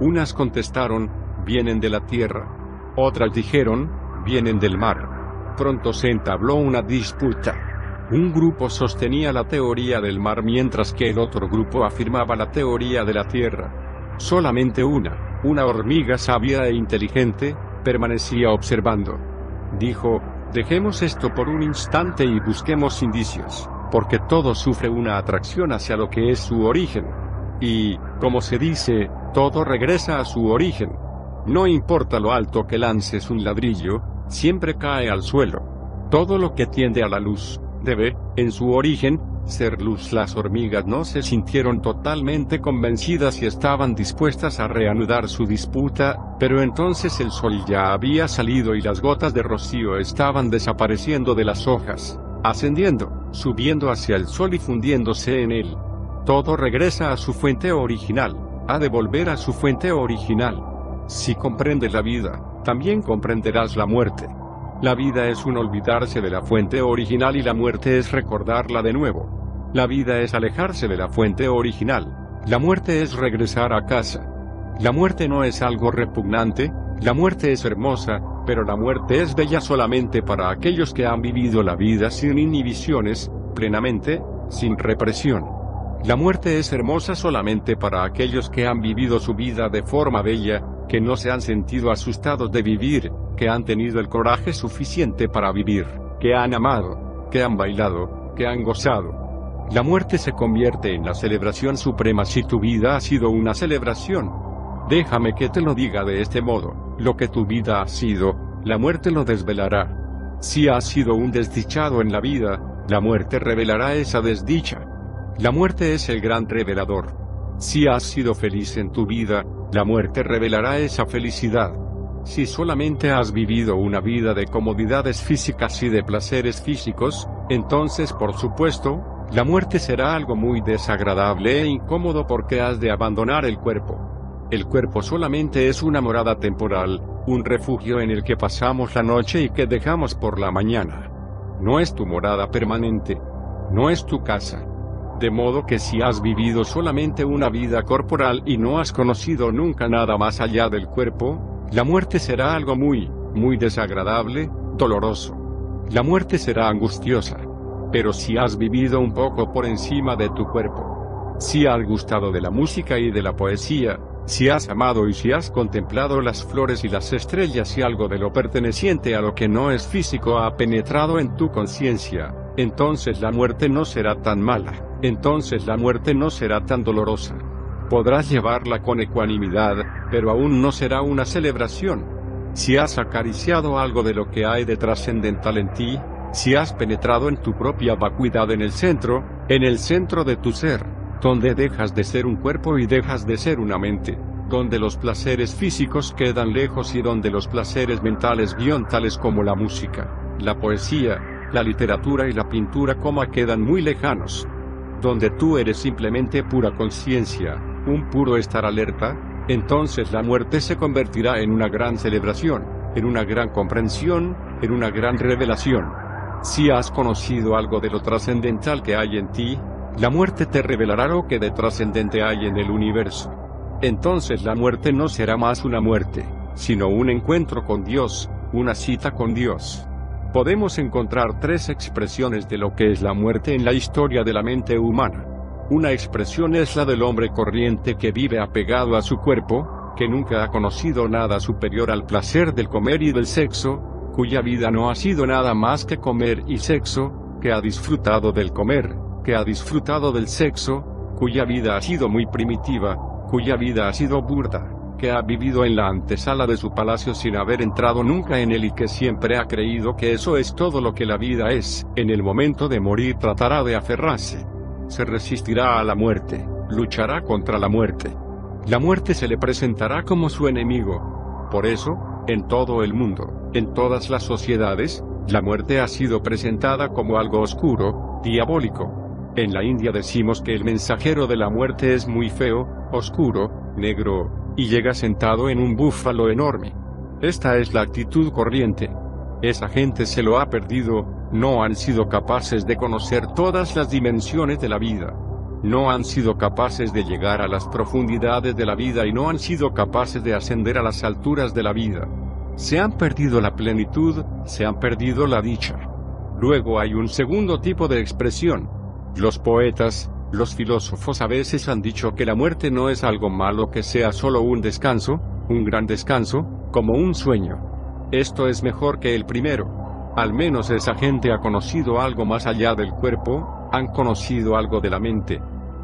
Unas contestaron, vienen de la tierra. Otras dijeron, vienen del mar. Pronto se entabló una disputa. Un grupo sostenía la teoría del mar mientras que el otro grupo afirmaba la teoría de la tierra. Solamente una, una hormiga sabia e inteligente, permanecía observando. Dijo, dejemos esto por un instante y busquemos indicios porque todo sufre una atracción hacia lo que es su origen. Y, como se dice, todo regresa a su origen. No importa lo alto que lances un ladrillo, siempre cae al suelo. Todo lo que tiende a la luz, debe, en su origen, ser luz. Las hormigas no se sintieron totalmente convencidas y estaban dispuestas a reanudar su disputa, pero entonces el sol ya había salido y las gotas de rocío estaban desapareciendo de las hojas ascendiendo, subiendo hacia el sol y fundiéndose en él. Todo regresa a su fuente original, ha de volver a su fuente original. Si comprendes la vida, también comprenderás la muerte. La vida es un olvidarse de la fuente original y la muerte es recordarla de nuevo. La vida es alejarse de la fuente original. La muerte es regresar a casa. La muerte no es algo repugnante, la muerte es hermosa, pero la muerte es bella solamente para aquellos que han vivido la vida sin inhibiciones, plenamente, sin represión. La muerte es hermosa solamente para aquellos que han vivido su vida de forma bella, que no se han sentido asustados de vivir, que han tenido el coraje suficiente para vivir, que han amado, que han bailado, que han gozado. La muerte se convierte en la celebración suprema si tu vida ha sido una celebración. Déjame que te lo diga de este modo. Lo que tu vida ha sido, la muerte lo desvelará. Si has sido un desdichado en la vida, la muerte revelará esa desdicha. La muerte es el gran revelador. Si has sido feliz en tu vida, la muerte revelará esa felicidad. Si solamente has vivido una vida de comodidades físicas y de placeres físicos, entonces por supuesto, la muerte será algo muy desagradable e incómodo porque has de abandonar el cuerpo. El cuerpo solamente es una morada temporal, un refugio en el que pasamos la noche y que dejamos por la mañana. No es tu morada permanente. No es tu casa. De modo que si has vivido solamente una vida corporal y no has conocido nunca nada más allá del cuerpo, la muerte será algo muy, muy desagradable, doloroso. La muerte será angustiosa. Pero si has vivido un poco por encima de tu cuerpo, si has gustado de la música y de la poesía, si has amado y si has contemplado las flores y las estrellas y algo de lo perteneciente a lo que no es físico ha penetrado en tu conciencia, entonces la muerte no será tan mala, entonces la muerte no será tan dolorosa. Podrás llevarla con ecuanimidad, pero aún no será una celebración. Si has acariciado algo de lo que hay de trascendental en ti, si has penetrado en tu propia vacuidad en el centro, en el centro de tu ser, donde dejas de ser un cuerpo y dejas de ser una mente, donde los placeres físicos quedan lejos y donde los placeres mentales guion tales como la música, la poesía, la literatura y la pintura coma quedan muy lejanos, donde tú eres simplemente pura conciencia, un puro estar alerta, entonces la muerte se convertirá en una gran celebración, en una gran comprensión, en una gran revelación. Si has conocido algo de lo trascendental que hay en ti, la muerte te revelará lo que de trascendente hay en el universo. Entonces la muerte no será más una muerte, sino un encuentro con Dios, una cita con Dios. Podemos encontrar tres expresiones de lo que es la muerte en la historia de la mente humana. Una expresión es la del hombre corriente que vive apegado a su cuerpo, que nunca ha conocido nada superior al placer del comer y del sexo, cuya vida no ha sido nada más que comer y sexo, que ha disfrutado del comer, que ha disfrutado del sexo, cuya vida ha sido muy primitiva, cuya vida ha sido burda, que ha vivido en la antesala de su palacio sin haber entrado nunca en él y que siempre ha creído que eso es todo lo que la vida es, en el momento de morir tratará de aferrarse. Se resistirá a la muerte, luchará contra la muerte. La muerte se le presentará como su enemigo. Por eso, en todo el mundo, en todas las sociedades, La muerte ha sido presentada como algo oscuro, diabólico. En la India decimos que el mensajero de la muerte es muy feo, oscuro, negro, y llega sentado en un búfalo enorme. Esta es la actitud corriente. Esa gente se lo ha perdido, no han sido capaces de conocer todas las dimensiones de la vida. No han sido capaces de llegar a las profundidades de la vida y no han sido capaces de ascender a las alturas de la vida. Se han perdido la plenitud, se han perdido la dicha. Luego hay un segundo tipo de expresión. Los poetas, los filósofos a veces han dicho que la muerte no es algo malo que sea solo un descanso, un gran descanso, como un sueño. Esto es mejor que el primero. Al menos esa gente ha conocido algo más allá del cuerpo, han conocido algo de la mente.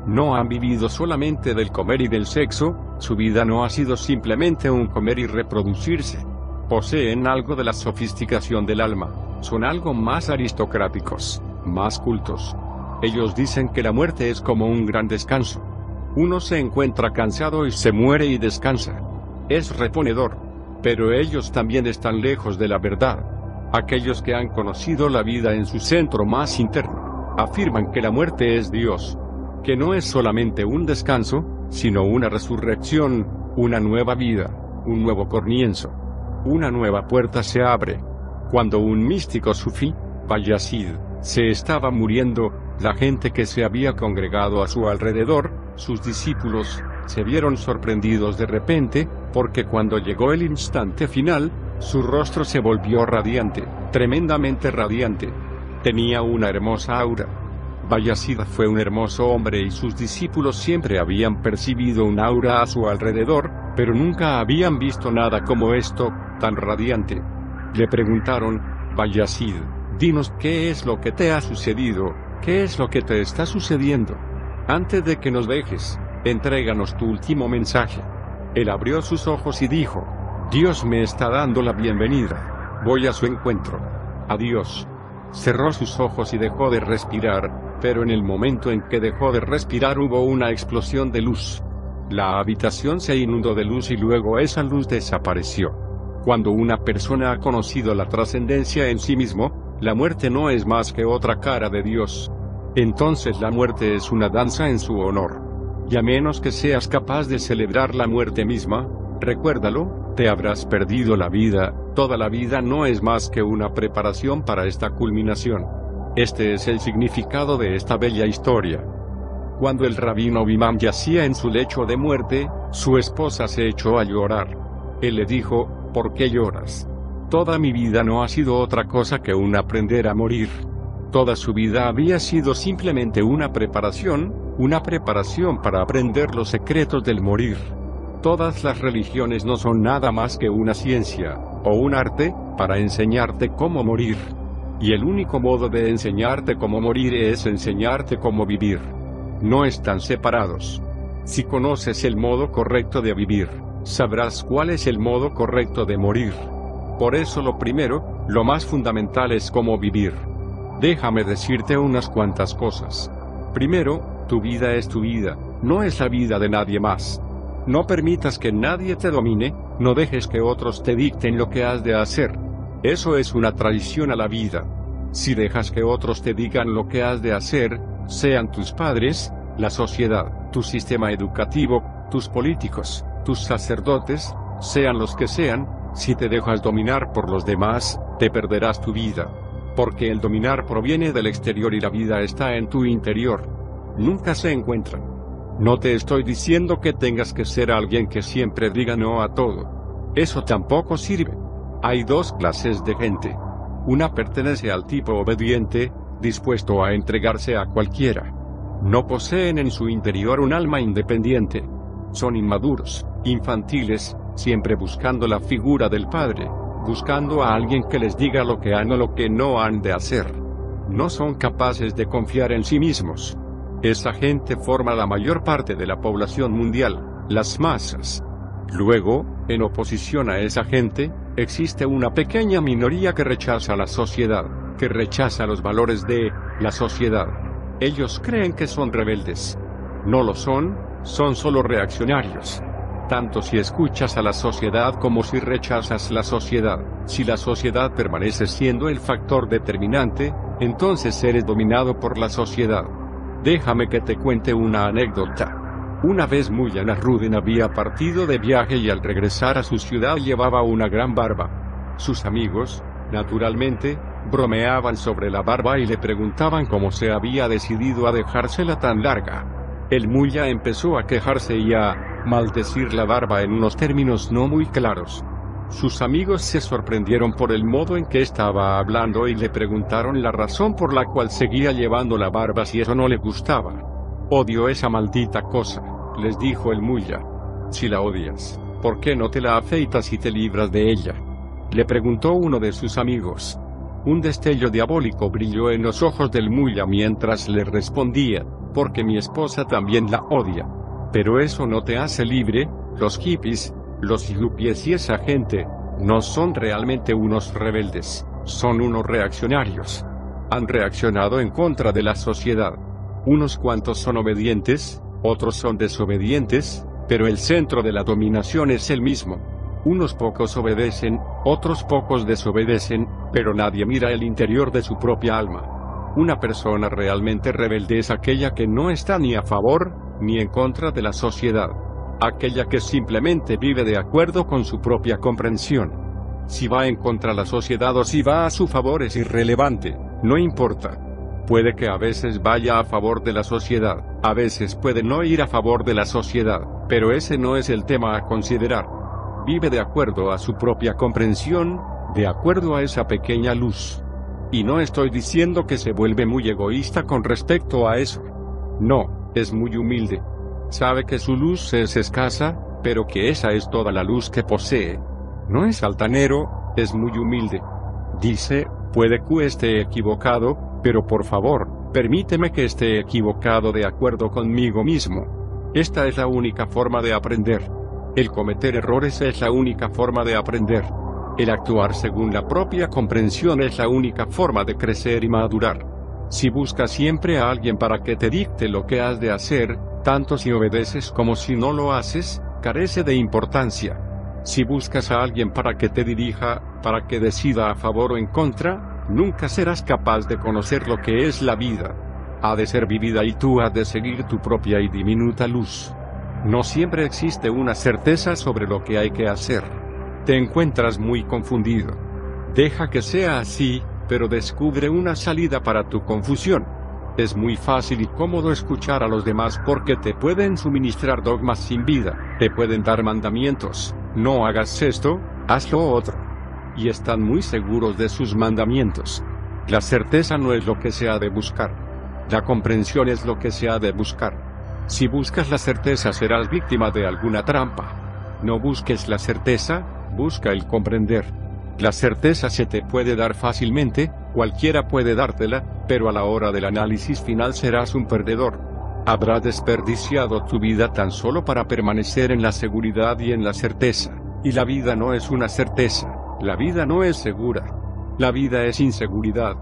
No han vivido solamente del comer y del sexo, su vida no ha sido simplemente un comer y reproducirse poseen algo de la sofisticación del alma, son algo más aristocráticos, más cultos. Ellos dicen que la muerte es como un gran descanso. Uno se encuentra cansado y se muere y descansa. Es reponedor. Pero ellos también están lejos de la verdad. Aquellos que han conocido la vida en su centro más interno, afirman que la muerte es Dios. Que no es solamente un descanso, sino una resurrección, una nueva vida, un nuevo comienzo una nueva puerta se abre. Cuando un místico sufí, Bayazid, se estaba muriendo, la gente que se había congregado a su alrededor, sus discípulos, se vieron sorprendidos de repente, porque cuando llegó el instante final, su rostro se volvió radiante, tremendamente radiante. Tenía una hermosa aura. Bayazid fue un hermoso hombre y sus discípulos siempre habían percibido un aura a su alrededor, pero nunca habían visto nada como esto, tan radiante. Le preguntaron, Bayazid, dinos qué es lo que te ha sucedido, qué es lo que te está sucediendo. Antes de que nos dejes, entréganos tu último mensaje. Él abrió sus ojos y dijo, Dios me está dando la bienvenida. Voy a su encuentro. Adiós. Cerró sus ojos y dejó de respirar, pero en el momento en que dejó de respirar hubo una explosión de luz. La habitación se inundó de luz y luego esa luz desapareció. Cuando una persona ha conocido la trascendencia en sí mismo, la muerte no es más que otra cara de Dios. Entonces la muerte es una danza en su honor. Y a menos que seas capaz de celebrar la muerte misma, recuérdalo, te habrás perdido la vida, toda la vida no es más que una preparación para esta culminación. Este es el significado de esta bella historia. Cuando el rabino Bimam yacía en su lecho de muerte, su esposa se echó a llorar. Él le dijo, ¿por qué lloras? Toda mi vida no ha sido otra cosa que un aprender a morir. Toda su vida había sido simplemente una preparación, una preparación para aprender los secretos del morir. Todas las religiones no son nada más que una ciencia, o un arte, para enseñarte cómo morir. Y el único modo de enseñarte cómo morir es enseñarte cómo vivir. No están separados. Si conoces el modo correcto de vivir, sabrás cuál es el modo correcto de morir. Por eso lo primero, lo más fundamental es cómo vivir. Déjame decirte unas cuantas cosas. Primero, tu vida es tu vida, no es la vida de nadie más. No permitas que nadie te domine, no dejes que otros te dicten lo que has de hacer. Eso es una traición a la vida. Si dejas que otros te digan lo que has de hacer, sean tus padres, la sociedad, tu sistema educativo, tus políticos, tus sacerdotes, sean los que sean, si te dejas dominar por los demás, te perderás tu vida. Porque el dominar proviene del exterior y la vida está en tu interior. Nunca se encuentran. No te estoy diciendo que tengas que ser alguien que siempre diga no a todo. Eso tampoco sirve. Hay dos clases de gente. Una pertenece al tipo obediente, dispuesto a entregarse a cualquiera. No poseen en su interior un alma independiente. Son inmaduros infantiles, siempre buscando la figura del padre, buscando a alguien que les diga lo que han o lo que no han de hacer. No son capaces de confiar en sí mismos. Esa gente forma la mayor parte de la población mundial, las masas. Luego, en oposición a esa gente, existe una pequeña minoría que rechaza la sociedad, que rechaza los valores de la sociedad. Ellos creen que son rebeldes. No lo son, son solo reaccionarios. Tanto si escuchas a la sociedad como si rechazas la sociedad. Si la sociedad permanece siendo el factor determinante, entonces eres dominado por la sociedad. Déjame que te cuente una anécdota. Una vez Mullan Ruden había partido de viaje y al regresar a su ciudad llevaba una gran barba. Sus amigos, naturalmente, bromeaban sobre la barba y le preguntaban cómo se había decidido a dejársela tan larga. El Mulla empezó a quejarse y a maldecir la barba en unos términos no muy claros. Sus amigos se sorprendieron por el modo en que estaba hablando y le preguntaron la razón por la cual seguía llevando la barba si eso no le gustaba. Odio esa maldita cosa, les dijo el Mulla. Si la odias, ¿por qué no te la afeitas y te libras de ella? Le preguntó uno de sus amigos. Un destello diabólico brilló en los ojos del Mulla mientras le respondía, porque mi esposa también la odia. Pero eso no te hace libre, los hippies, los yuppies y esa gente, no son realmente unos rebeldes, son unos reaccionarios. Han reaccionado en contra de la sociedad. Unos cuantos son obedientes, otros son desobedientes, pero el centro de la dominación es el mismo. Unos pocos obedecen, otros pocos desobedecen, pero nadie mira el interior de su propia alma. Una persona realmente rebelde es aquella que no está ni a favor, ni en contra de la sociedad aquella que simplemente vive de acuerdo con su propia comprensión. Si va en contra de la sociedad o si va a su favor es irrelevante, no importa. Puede que a veces vaya a favor de la sociedad, a veces puede no ir a favor de la sociedad, pero ese no es el tema a considerar. Vive de acuerdo a su propia comprensión, de acuerdo a esa pequeña luz. Y no estoy diciendo que se vuelve muy egoísta con respecto a eso. No, es muy humilde, Sabe que su luz es escasa, pero que esa es toda la luz que posee. No es altanero, es muy humilde. Dice, puede que esté equivocado, pero por favor, permíteme que esté equivocado de acuerdo conmigo mismo. Esta es la única forma de aprender. El cometer errores es la única forma de aprender. El actuar según la propia comprensión es la única forma de crecer y madurar. Si buscas siempre a alguien para que te dicte lo que has de hacer, tanto si obedeces como si no lo haces, carece de importancia. Si buscas a alguien para que te dirija, para que decida a favor o en contra, nunca serás capaz de conocer lo que es la vida. Ha de ser vivida y tú has de seguir tu propia y diminuta luz. No siempre existe una certeza sobre lo que hay que hacer. Te encuentras muy confundido. Deja que sea así, pero descubre una salida para tu confusión. Es muy fácil y cómodo escuchar a los demás porque te pueden suministrar dogmas sin vida, te pueden dar mandamientos, no hagas esto, haz lo otro. Y están muy seguros de sus mandamientos. La certeza no es lo que se ha de buscar. La comprensión es lo que se ha de buscar. Si buscas la certeza serás víctima de alguna trampa. No busques la certeza, busca el comprender. La certeza se te puede dar fácilmente, cualquiera puede dártela, pero a la hora del análisis final serás un perdedor. Habrás desperdiciado tu vida tan solo para permanecer en la seguridad y en la certeza. Y la vida no es una certeza, la vida no es segura. La vida es inseguridad.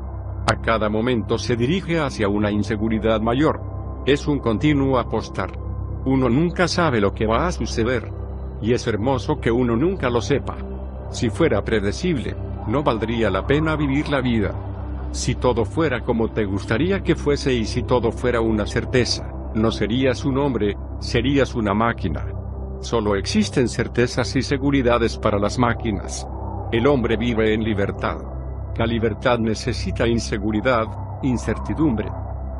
A cada momento se dirige hacia una inseguridad mayor. Es un continuo apostar. Uno nunca sabe lo que va a suceder. Y es hermoso que uno nunca lo sepa. Si fuera predecible, no valdría la pena vivir la vida. Si todo fuera como te gustaría que fuese y si todo fuera una certeza, no serías un hombre, serías una máquina. Solo existen certezas y seguridades para las máquinas. El hombre vive en libertad. La libertad necesita inseguridad, incertidumbre.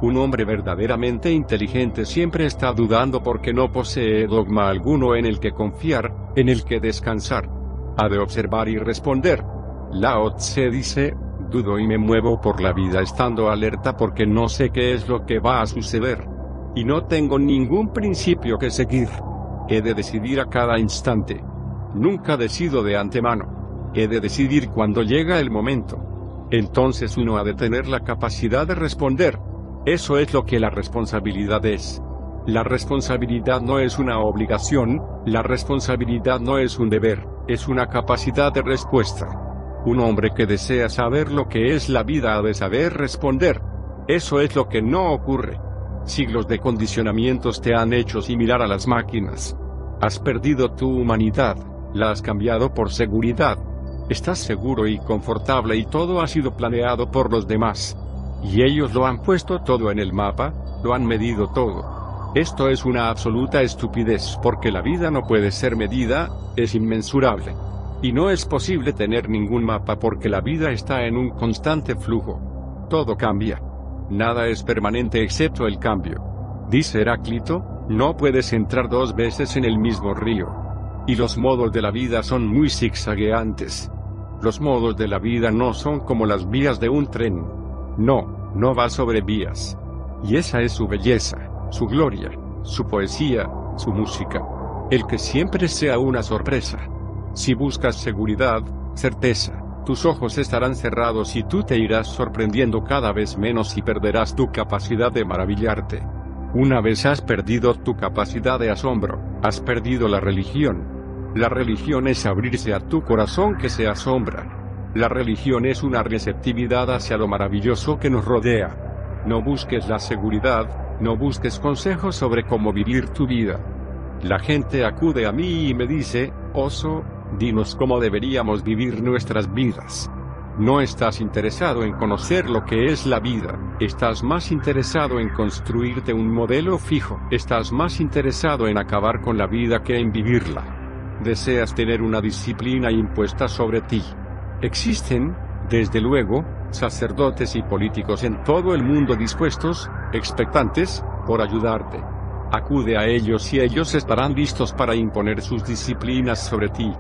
Un hombre verdaderamente inteligente siempre está dudando porque no posee dogma alguno en el que confiar, en el que descansar. Ha de observar y responder. Lao Tse dice, dudo y me muevo por la vida estando alerta porque no sé qué es lo que va a suceder. Y no tengo ningún principio que seguir. He de decidir a cada instante. Nunca decido de antemano. He de decidir cuando llega el momento. Entonces uno ha de tener la capacidad de responder. Eso es lo que la responsabilidad es. La responsabilidad no es una obligación, la responsabilidad no es un deber, es una capacidad de respuesta. Un hombre que desea saber lo que es la vida ha de saber responder. Eso es lo que no ocurre. Siglos de condicionamientos te han hecho similar a las máquinas. Has perdido tu humanidad, la has cambiado por seguridad. Estás seguro y confortable y todo ha sido planeado por los demás. Y ellos lo han puesto todo en el mapa, lo han medido todo. Esto es una absoluta estupidez porque la vida no puede ser medida, es inmensurable. Y no es posible tener ningún mapa porque la vida está en un constante flujo. Todo cambia. Nada es permanente excepto el cambio. Dice Heráclito, no puedes entrar dos veces en el mismo río. Y los modos de la vida son muy zigzagueantes. Los modos de la vida no son como las vías de un tren. No, no va sobre vías. Y esa es su belleza, su gloria, su poesía, su música. El que siempre sea una sorpresa. Si buscas seguridad, certeza, tus ojos estarán cerrados y tú te irás sorprendiendo cada vez menos y perderás tu capacidad de maravillarte. Una vez has perdido tu capacidad de asombro, has perdido la religión. La religión es abrirse a tu corazón que se asombra. La religión es una receptividad hacia lo maravilloso que nos rodea. No busques la seguridad, no busques consejos sobre cómo vivir tu vida. La gente acude a mí y me dice, oso, Dinos cómo deberíamos vivir nuestras vidas. No estás interesado en conocer lo que es la vida, estás más interesado en construirte un modelo fijo, estás más interesado en acabar con la vida que en vivirla. Deseas tener una disciplina impuesta sobre ti. Existen, desde luego, sacerdotes y políticos en todo el mundo dispuestos, expectantes, por ayudarte. Acude a ellos y ellos estarán listos para imponer sus disciplinas sobre ti.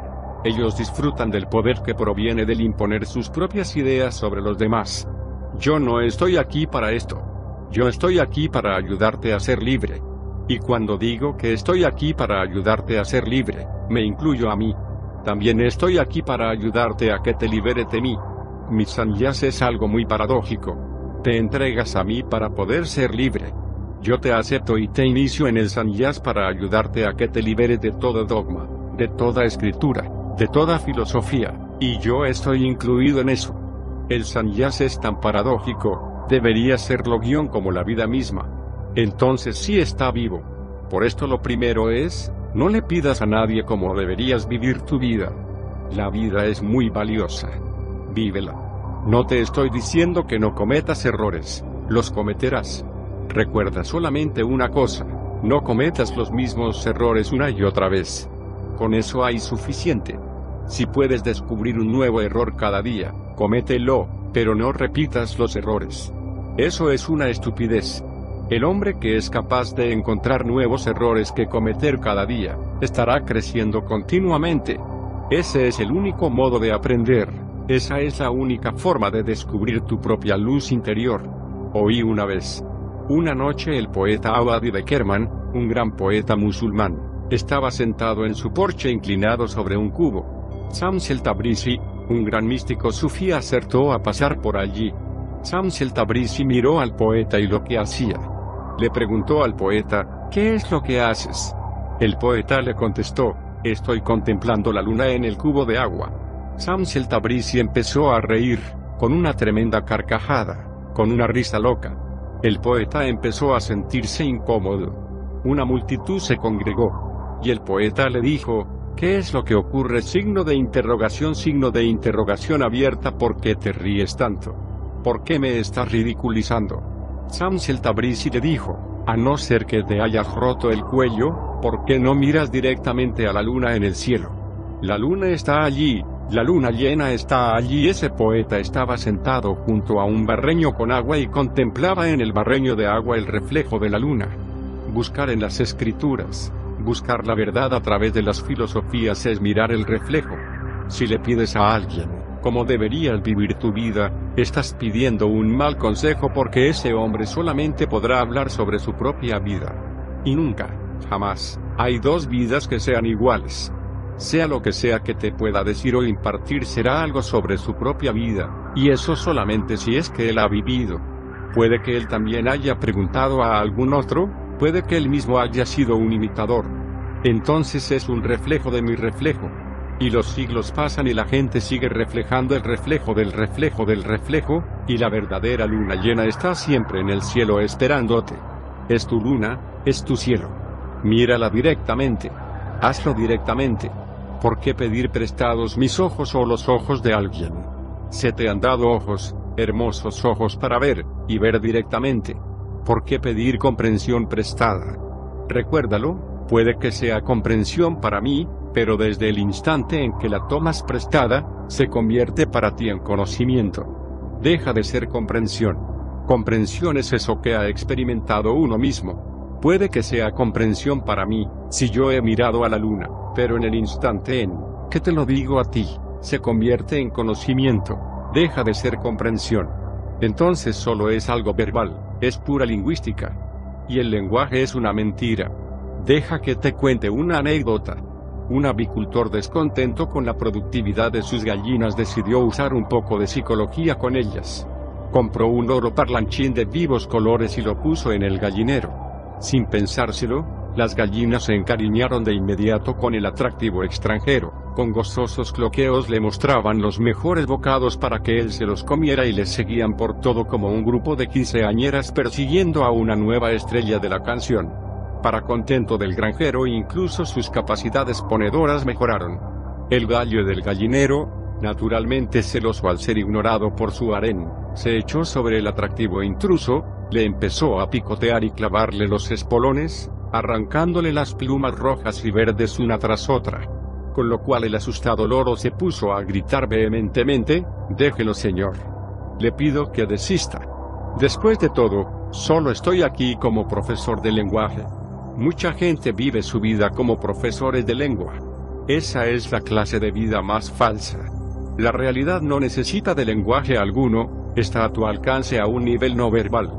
Ellos disfrutan del poder que proviene del imponer sus propias ideas sobre los demás. Yo no estoy aquí para esto. Yo estoy aquí para ayudarte a ser libre. Y cuando digo que estoy aquí para ayudarte a ser libre, me incluyo a mí. También estoy aquí para ayudarte a que te libere de mí. Mi sanyas es algo muy paradójico. Te entregas a mí para poder ser libre. Yo te acepto y te inicio en el sanyas para ayudarte a que te libere de todo dogma, de toda escritura, de toda filosofía, y yo estoy incluido en eso. El sanyas es tan paradójico, debería serlo guion como la vida misma. Entonces sí está vivo. Por esto lo primero es, no le pidas a nadie cómo deberías vivir tu vida. La vida es muy valiosa. Vívela. No te estoy diciendo que no cometas errores, los cometerás. Recuerda solamente una cosa, no cometas los mismos errores una y otra vez. Con eso hay suficiente. Si puedes descubrir un nuevo error cada día, comételo, pero no repitas los errores. Eso es una estupidez. El hombre que es capaz de encontrar nuevos errores que cometer cada día, estará creciendo continuamente. Ese es el único modo de aprender, esa es la única forma de descubrir tu propia luz interior. Oí una vez. Una noche el poeta Abadi de Kerman, un gran poeta musulmán, estaba sentado en su porche inclinado sobre un cubo. Samsel Tabrizi, un gran místico sufí acertó a pasar por allí. Samsel Tabrizi miró al poeta y lo que hacía. Le preguntó al poeta, ¿qué es lo que haces? El poeta le contestó, estoy contemplando la luna en el cubo de agua. Samsel Tabrizi empezó a reír, con una tremenda carcajada, con una risa loca. El poeta empezó a sentirse incómodo. Una multitud se congregó. Y el poeta le dijo, ¿Qué es lo que ocurre? Signo de interrogación, signo de interrogación abierta. ¿Por qué te ríes tanto? ¿Por qué me estás ridiculizando? Samsel Tabrizi le dijo, a no ser que te hayas roto el cuello, ¿por qué no miras directamente a la luna en el cielo? La luna está allí, la luna llena está allí. Ese poeta estaba sentado junto a un barreño con agua y contemplaba en el barreño de agua el reflejo de la luna. Buscar en las escrituras, Buscar la verdad a través de las filosofías es mirar el reflejo. Si le pides a alguien, cómo deberías vivir tu vida, estás pidiendo un mal consejo porque ese hombre solamente podrá hablar sobre su propia vida. Y nunca, jamás, hay dos vidas que sean iguales. Sea lo que sea que te pueda decir o impartir será algo sobre su propia vida, y eso solamente si es que él ha vivido. Puede que él también haya preguntado a algún otro, Puede que él mismo haya sido un imitador. Entonces es un reflejo de mi reflejo. Y los siglos pasan y la gente sigue reflejando el reflejo del reflejo del reflejo, y la verdadera luna llena está siempre en el cielo esperándote. Es tu luna, es tu cielo. Mírala directamente. Hazlo directamente. ¿Por qué pedir prestados mis ojos o los ojos de alguien? Se te han dado ojos, hermosos ojos para ver, y ver directamente. ¿Por qué pedir comprensión prestada? Recuérdalo, puede que sea comprensión para mí, pero desde el instante en que la tomas prestada, se convierte para ti en conocimiento. Deja de ser comprensión. Comprensión es eso que ha experimentado uno mismo. Puede que sea comprensión para mí, si yo he mirado a la luna, pero en el instante en que te lo digo a ti, se convierte en conocimiento. Deja de ser comprensión. Entonces solo es algo verbal, es pura lingüística. Y el lenguaje es una mentira. Deja que te cuente una anécdota. Un avicultor descontento con la productividad de sus gallinas decidió usar un poco de psicología con ellas. Compró un oro parlanchín de vivos colores y lo puso en el gallinero. Sin pensárselo, las gallinas se encariñaron de inmediato con el atractivo extranjero. Con gozosos cloqueos le mostraban los mejores bocados para que él se los comiera y le seguían por todo como un grupo de quinceañeras persiguiendo a una nueva estrella de la canción. Para contento del granjero incluso sus capacidades ponedoras mejoraron. El gallo del gallinero, naturalmente celoso al ser ignorado por su harén, se echó sobre el atractivo intruso, le empezó a picotear y clavarle los espolones, arrancándole las plumas rojas y verdes una tras otra. Con lo cual el asustado loro se puso a gritar vehementemente, déjelo señor. Le pido que desista. Después de todo, solo estoy aquí como profesor de lenguaje. Mucha gente vive su vida como profesores de lengua. Esa es la clase de vida más falsa. La realidad no necesita de lenguaje alguno, está a tu alcance a un nivel no verbal.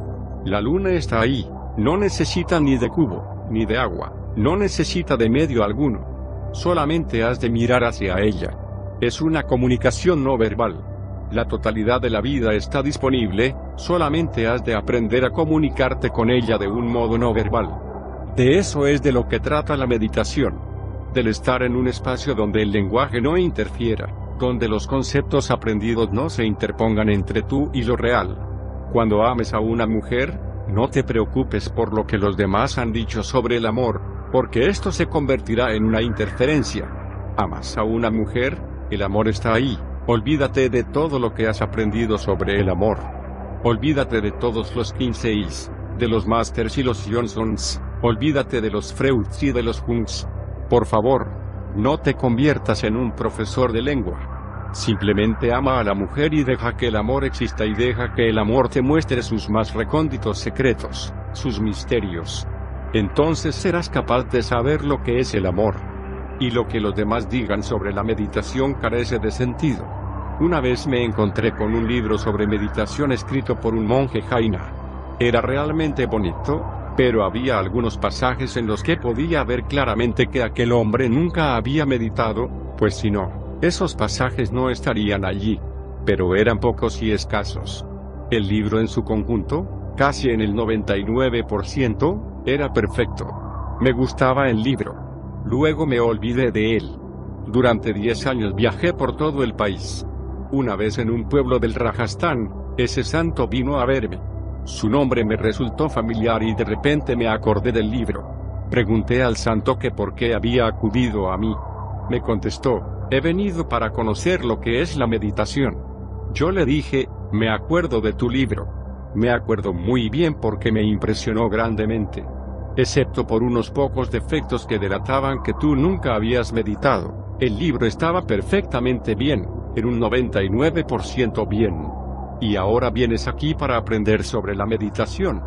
La luna está ahí, no necesita ni de cubo, ni de agua, no necesita de medio alguno. Solamente has de mirar hacia ella. Es una comunicación no verbal. La totalidad de la vida está disponible, solamente has de aprender a comunicarte con ella de un modo no verbal. De eso es de lo que trata la meditación. Del estar en un espacio donde el lenguaje no interfiera, donde los conceptos aprendidos no se interpongan entre tú y lo real. Cuando ames a una mujer, no te preocupes por lo que los demás han dicho sobre el amor, porque esto se convertirá en una interferencia. Amas a una mujer, el amor está ahí, olvídate de todo lo que has aprendido sobre el amor. Olvídate de todos los 15 Is, de los Masters y los Johnsons, Olvídate de los Freuds y de los Jungs. Por favor, no te conviertas en un profesor de lengua. Simplemente ama a la mujer y deja que el amor exista y deja que el amor te muestre sus más recónditos secretos, sus misterios. Entonces serás capaz de saber lo que es el amor. Y lo que los demás digan sobre la meditación carece de sentido. Una vez me encontré con un libro sobre meditación escrito por un monje jaina. Era realmente bonito, pero había algunos pasajes en los que podía ver claramente que aquel hombre nunca había meditado, pues si no, esos pasajes no estarían allí. Pero eran pocos y escasos. El libro en su conjunto, casi en el 99%, era perfecto. Me gustaba el libro. Luego me olvidé de él. Durante 10 años viajé por todo el país. Una vez en un pueblo del Rajasthan, ese santo vino a verme. Su nombre me resultó familiar y de repente me acordé del libro. Pregunté al santo que por qué había acudido a mí. Me contestó, he venido para conocer lo que es la meditación. Yo le dije, me acuerdo de tu libro. Me acuerdo muy bien porque me impresionó grandemente. Excepto por unos pocos defectos que delataban que tú nunca habías meditado. El libro estaba perfectamente bien, en un 99% bien. Y ahora vienes aquí para aprender sobre la meditación.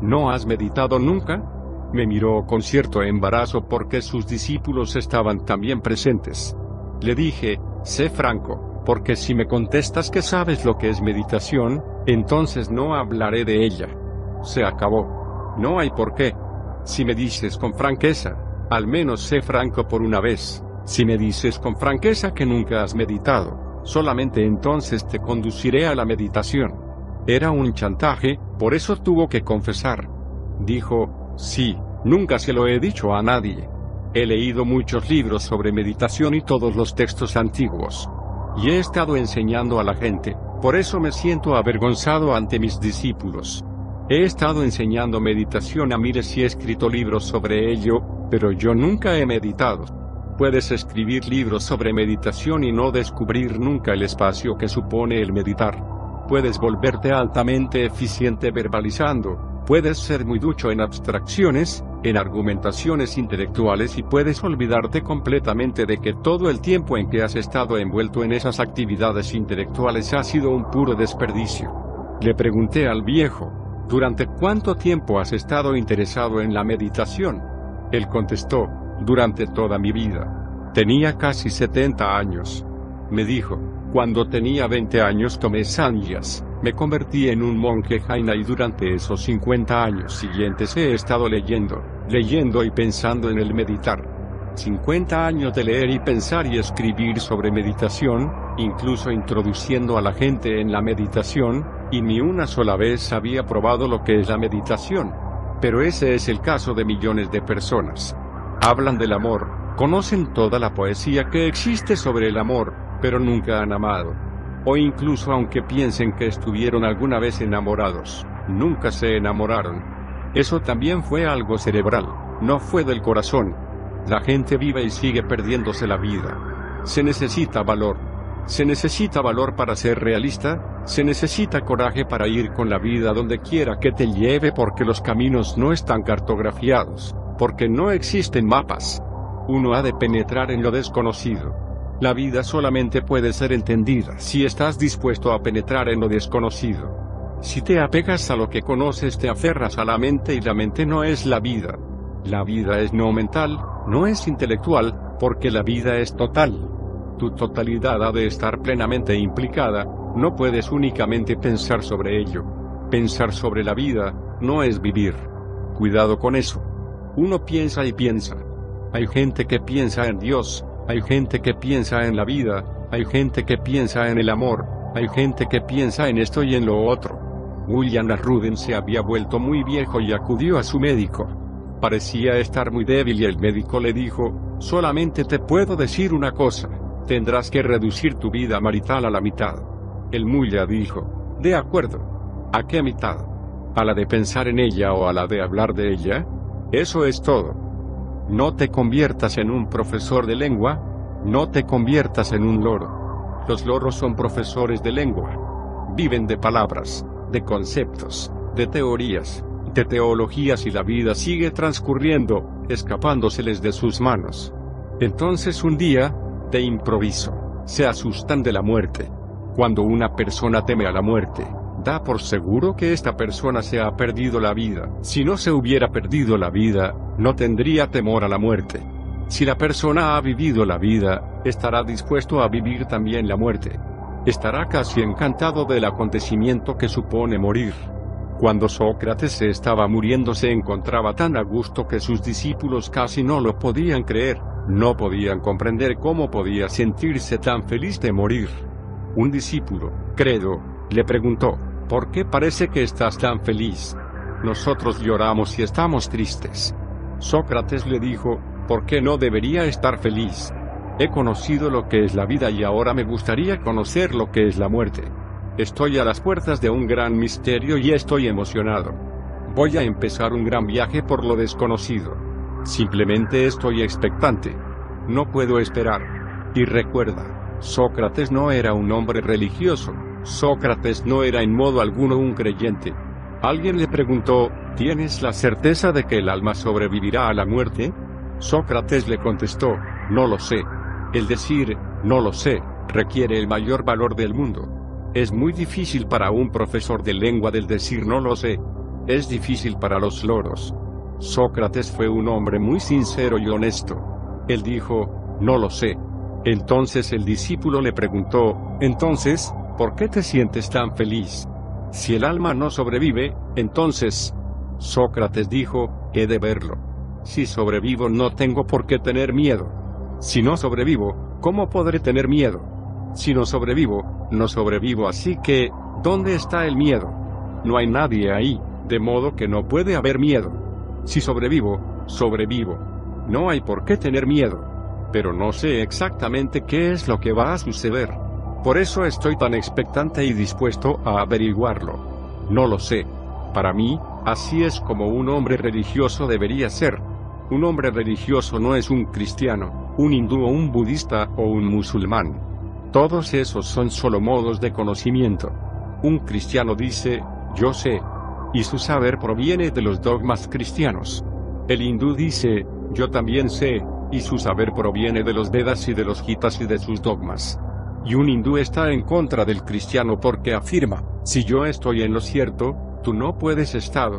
¿No has meditado nunca? Me miró con cierto embarazo porque sus discípulos estaban también presentes. Le dije, sé franco, porque si me contestas que sabes lo que es meditación, entonces no hablaré de ella. Se acabó. No hay por qué. Si me dices con franqueza, al menos sé franco por una vez. Si me dices con franqueza que nunca has meditado, solamente entonces te conduciré a la meditación. Era un chantaje, por eso tuvo que confesar. Dijo, sí, nunca se lo he dicho a nadie. He leído muchos libros sobre meditación y todos los textos antiguos. Y he estado enseñando a la gente, por eso me siento avergonzado ante mis discípulos. He estado enseñando meditación a miles y he escrito libros sobre ello, pero yo nunca he meditado. Puedes escribir libros sobre meditación y no descubrir nunca el espacio que supone el meditar. Puedes volverte altamente eficiente verbalizando, puedes ser muy ducho en abstracciones, en argumentaciones intelectuales y puedes olvidarte completamente de que todo el tiempo en que has estado envuelto en esas actividades intelectuales ha sido un puro desperdicio. Le pregunté al viejo, ¿durante cuánto tiempo has estado interesado en la meditación? Él contestó, durante toda mi vida. Tenía casi 70 años. Me dijo, cuando tenía 20 años tomé sanyas, me convertí en un monje jaina y durante esos 50 años siguientes he estado leyendo, leyendo y pensando en el meditar. 50 años de leer y pensar y escribir sobre meditación, incluso introduciendo a la gente en la meditación, y ni una sola vez había probado lo que es la meditación. Pero ese es el caso de millones de personas. Hablan del amor, conocen toda la poesía que existe sobre el amor, pero nunca han amado. O incluso aunque piensen que estuvieron alguna vez enamorados, nunca se enamoraron. Eso también fue algo cerebral, no fue del corazón. La gente vive y sigue perdiéndose la vida. Se necesita valor. Se necesita valor para ser realista, se necesita coraje para ir con la vida donde quiera que te lleve porque los caminos no están cartografiados porque no existen mapas. Uno ha de penetrar en lo desconocido. La vida solamente puede ser entendida si estás dispuesto a penetrar en lo desconocido. Si te apegas a lo que conoces te aferras a la mente y la mente no es la vida. La vida es no mental, no es intelectual, porque la vida es total. Tu totalidad ha de estar plenamente implicada, no puedes únicamente pensar sobre ello. Pensar sobre la vida, no es vivir. Cuidado con eso. Uno piensa y piensa. Hay gente que piensa en Dios, hay gente que piensa en la vida, hay gente que piensa en el amor, hay gente que piensa en esto y en lo otro. William Ruden se había vuelto muy viejo y acudió a su médico. Parecía estar muy débil y el médico le dijo, solamente te puedo decir una cosa, tendrás que reducir tu vida marital a la mitad. El Mulla dijo, de acuerdo. ¿A qué mitad? ¿A la de pensar en ella o a la de hablar de ella? Eso es todo. No te conviertas en un profesor de lengua, no te conviertas en un loro. Los loros son profesores de lengua. Viven de palabras, de conceptos, de teorías, de teologías y la vida sigue transcurriendo, escapándoseles de sus manos. Entonces un día, de improviso, se asustan de la muerte. Cuando una persona teme a la muerte, da por seguro que esta persona se ha perdido la vida. Si no se hubiera perdido la vida, no tendría temor a la muerte. Si la persona ha vivido la vida, estará dispuesto a vivir también la muerte. Estará casi encantado del acontecimiento que supone morir. Cuando Sócrates se estaba muriendo se encontraba tan a gusto que sus discípulos casi no lo podían creer, no podían comprender cómo podía sentirse tan feliz de morir. Un discípulo, Credo, le preguntó, ¿Por qué parece que estás tan feliz? Nosotros lloramos y estamos tristes. Sócrates le dijo, ¿por qué no debería estar feliz? He conocido lo que es la vida y ahora me gustaría conocer lo que es la muerte. Estoy a las puertas de un gran misterio y estoy emocionado. Voy a empezar un gran viaje por lo desconocido. Simplemente estoy expectante. No puedo esperar. Y recuerda, Sócrates no era un hombre religioso, Sócrates no era en modo alguno un creyente. Alguien le preguntó, ¿tienes la certeza de que el alma sobrevivirá a la muerte? Sócrates le contestó, no lo sé. El decir, no lo sé, requiere el mayor valor del mundo. Es muy difícil para un profesor de lengua del decir no lo sé. Es difícil para los loros. Sócrates fue un hombre muy sincero y honesto. Él dijo, no lo sé. Entonces el discípulo le preguntó, entonces, ¿Por qué te sientes tan feliz? Si el alma no sobrevive, entonces... Sócrates dijo, he de verlo. Si sobrevivo no tengo por qué tener miedo. Si no sobrevivo, ¿cómo podré tener miedo? Si no sobrevivo, no sobrevivo así que, ¿dónde está el miedo? No hay nadie ahí, de modo que no puede haber miedo. Si sobrevivo, sobrevivo. No hay por qué tener miedo. Pero no sé exactamente qué es lo que va a suceder. Por eso estoy tan expectante y dispuesto a averiguarlo. No lo sé. Para mí, así es como un hombre religioso debería ser. Un hombre religioso no es un cristiano, un hindú o un budista o un musulmán. Todos esos son solo modos de conocimiento. Un cristiano dice, yo sé. Y su saber proviene de los dogmas cristianos. El hindú dice, yo también sé, y su saber proviene de los Vedas y de los Gitas y de sus dogmas. Y un hindú está en contra del cristiano porque afirma, si yo estoy en lo cierto, tú no puedes estar.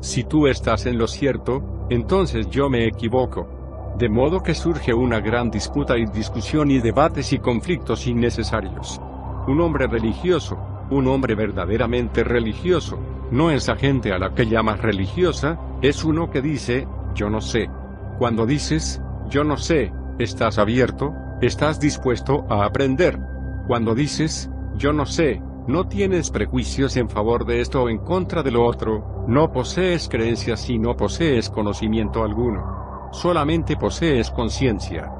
Si tú estás en lo cierto, entonces yo me equivoco. De modo que surge una gran disputa y discusión y debates y conflictos innecesarios. Un hombre religioso, un hombre verdaderamente religioso, no es la gente a la que llamas religiosa, es uno que dice, yo no sé. Cuando dices, yo no sé, estás abierto, estás dispuesto a aprender. Cuando dices, yo no sé, no tienes prejuicios en favor de esto o en contra de lo otro, no posees creencias y no posees conocimiento alguno. Solamente posees conciencia.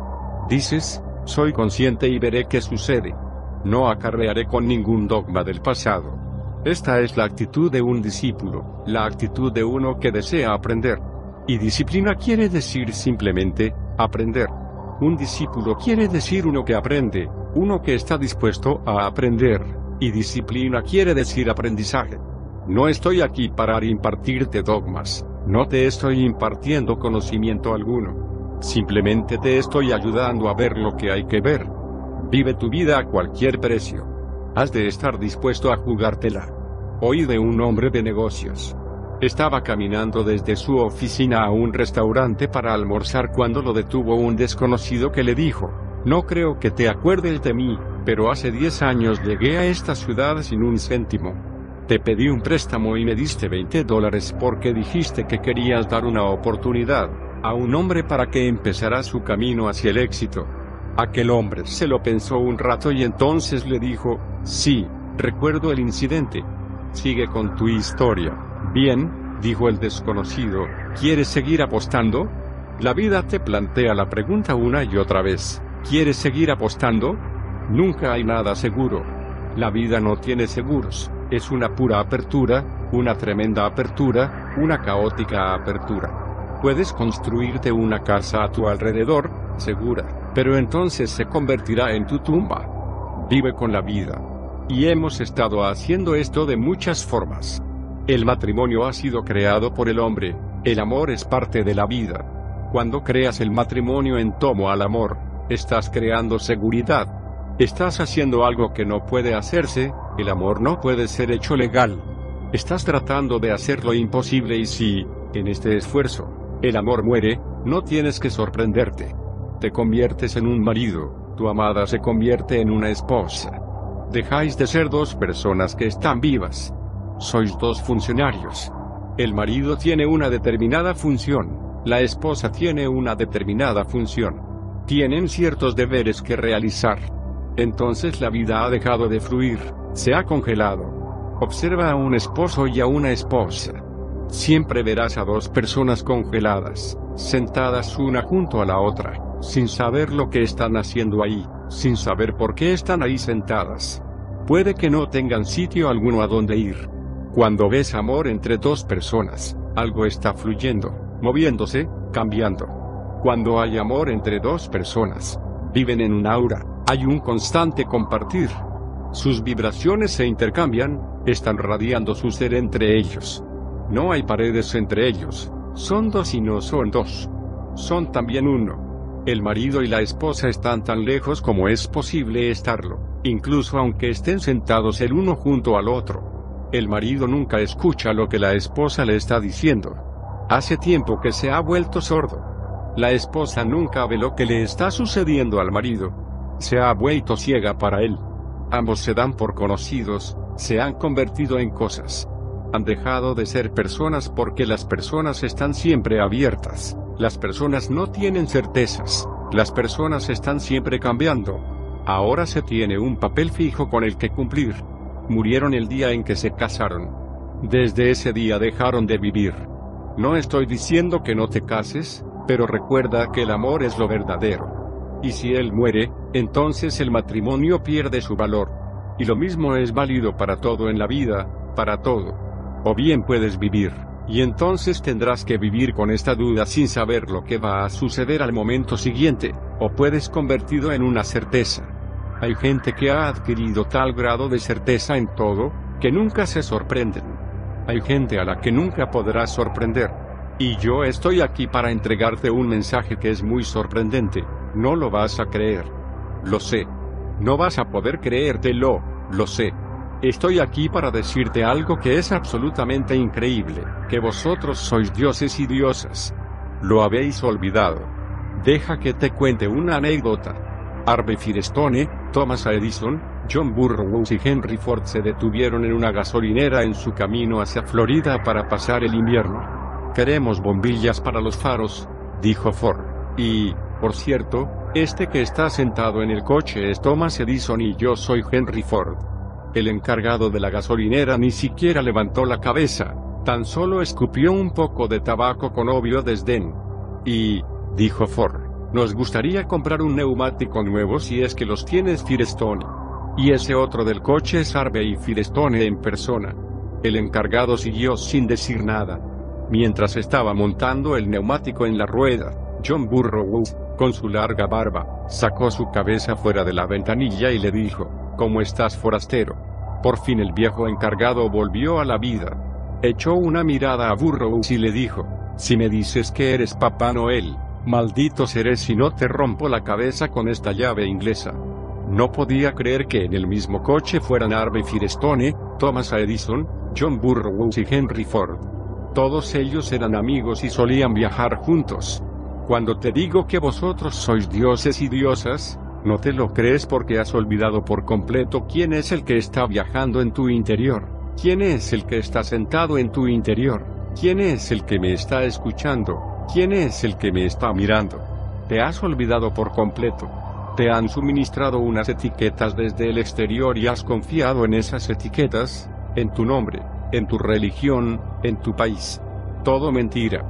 Dices, soy consciente y veré qué sucede. No acarrearé con ningún dogma del pasado. Esta es la actitud de un discípulo, la actitud de uno que desea aprender. Y disciplina quiere decir simplemente, aprender. Un discípulo quiere decir uno que aprende, uno que está dispuesto a aprender, y disciplina quiere decir aprendizaje. No estoy aquí para impartirte dogmas, no te estoy impartiendo conocimiento alguno. Simplemente te estoy ayudando a ver lo que hay que ver. Vive tu vida a cualquier precio. Has de estar dispuesto a jugártela. Oí de un hombre de negocios. Estaba caminando desde su oficina a un restaurante para almorzar cuando lo detuvo un desconocido que le dijo, no creo que te acuerdes de mí, pero hace 10 años llegué a esta ciudad sin un céntimo. Te pedí un préstamo y me diste 20 dólares porque dijiste que querías dar una oportunidad a un hombre para que empezara su camino hacia el éxito. Aquel hombre se lo pensó un rato y entonces le dijo, sí, recuerdo el incidente. Sigue con tu historia. Bien, dijo el desconocido, ¿quieres seguir apostando? La vida te plantea la pregunta una y otra vez, ¿quieres seguir apostando? Nunca hay nada seguro. La vida no tiene seguros, es una pura apertura, una tremenda apertura, una caótica apertura. Puedes construirte una casa a tu alrededor, segura, pero entonces se convertirá en tu tumba. Vive con la vida. Y hemos estado haciendo esto de muchas formas. El matrimonio ha sido creado por el hombre, el amor es parte de la vida. Cuando creas el matrimonio en tomo al amor, estás creando seguridad. Estás haciendo algo que no puede hacerse, el amor no puede ser hecho legal. Estás tratando de hacer lo imposible y si, en este esfuerzo, el amor muere, no tienes que sorprenderte. Te conviertes en un marido, tu amada se convierte en una esposa. Dejáis de ser dos personas que están vivas, sois dos funcionarios. El marido tiene una determinada función, la esposa tiene una determinada función. Tienen ciertos deberes que realizar. Entonces la vida ha dejado de fluir, se ha congelado. Observa a un esposo y a una esposa. Siempre verás a dos personas congeladas, sentadas una junto a la otra, sin saber lo que están haciendo ahí, sin saber por qué están ahí sentadas. Puede que no tengan sitio alguno a donde ir, cuando ves amor entre dos personas, algo está fluyendo, moviéndose, cambiando. Cuando hay amor entre dos personas, viven en un aura, hay un constante compartir. Sus vibraciones se intercambian, están radiando su ser entre ellos. No hay paredes entre ellos, son dos y no son dos. Son también uno. El marido y la esposa están tan lejos como es posible estarlo, incluso aunque estén sentados el uno junto al otro. El marido nunca escucha lo que la esposa le está diciendo. Hace tiempo que se ha vuelto sordo. La esposa nunca ve lo que le está sucediendo al marido. Se ha vuelto ciega para él. Ambos se dan por conocidos, se han convertido en cosas. Han dejado de ser personas porque las personas están siempre abiertas. Las personas no tienen certezas. Las personas están siempre cambiando. Ahora se tiene un papel fijo con el que cumplir murieron el día en que se casaron. Desde ese día dejaron de vivir. No estoy diciendo que no te cases, pero recuerda que el amor es lo verdadero. Y si él muere, entonces el matrimonio pierde su valor. Y lo mismo es válido para todo en la vida, para todo. o bien puedes vivir, y entonces tendrás que vivir con esta duda sin saber lo que va a suceder al momento siguiente, o puedes convertido en una certeza. Hay gente que ha adquirido tal grado de certeza en todo, que nunca se sorprenden. Hay gente a la que nunca podrás sorprender. Y yo estoy aquí para entregarte un mensaje que es muy sorprendente, no lo vas a creer. Lo sé. No vas a poder creértelo, lo sé. Estoy aquí para decirte algo que es absolutamente increíble, que vosotros sois dioses y diosas. Lo habéis olvidado. Deja que te cuente una anécdota. Harvey Firestone, Thomas Edison, John Burroughs y Henry Ford se detuvieron en una gasolinera en su camino hacia Florida para pasar el invierno. Queremos bombillas para los faros, dijo Ford. Y, por cierto, este que está sentado en el coche es Thomas Edison y yo soy Henry Ford. El encargado de la gasolinera ni siquiera levantó la cabeza, tan solo escupió un poco de tabaco con obvio desdén. Y, dijo Ford, nos gustaría comprar un neumático nuevo si es que los tienes Firestone. Y ese otro del coche es Harvey Firestone en persona. El encargado siguió sin decir nada. Mientras estaba montando el neumático en la rueda, John Burroughs, con su larga barba, sacó su cabeza fuera de la ventanilla y le dijo, ¿Cómo estás forastero? Por fin el viejo encargado volvió a la vida. Echó una mirada a Burroughs y le dijo, si me dices que eres Papá Noel, maldito seré si no te rompo la cabeza con esta llave inglesa. No podía creer que en el mismo coche fueran Harvey Firestone, Thomas Edison, John Burroughs y Henry Ford. Todos ellos eran amigos y solían viajar juntos. Cuando te digo que vosotros sois dioses y diosas, no te lo crees porque has olvidado por completo quién es el que está viajando en tu interior, quién es el que está sentado en tu interior, quién es el que me está escuchando, quién es el que me está mirando. Te has olvidado por completo. Te han suministrado unas etiquetas desde el exterior y has confiado en esas etiquetas, en tu nombre, en tu religión, en tu país. Todo mentira.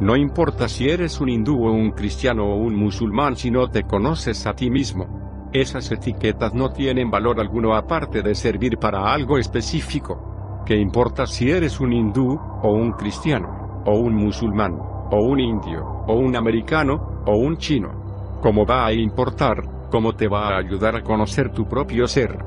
No importa si eres un hindú o un cristiano o un musulmán si no te conoces a ti mismo. Esas etiquetas no tienen valor alguno aparte de servir para algo específico. ¿Qué importa si eres un hindú, o un cristiano, o un musulmán, o un indio, o un americano, o un chino? ¿Cómo va a importar? ¿Cómo te va a ayudar a conocer tu propio ser?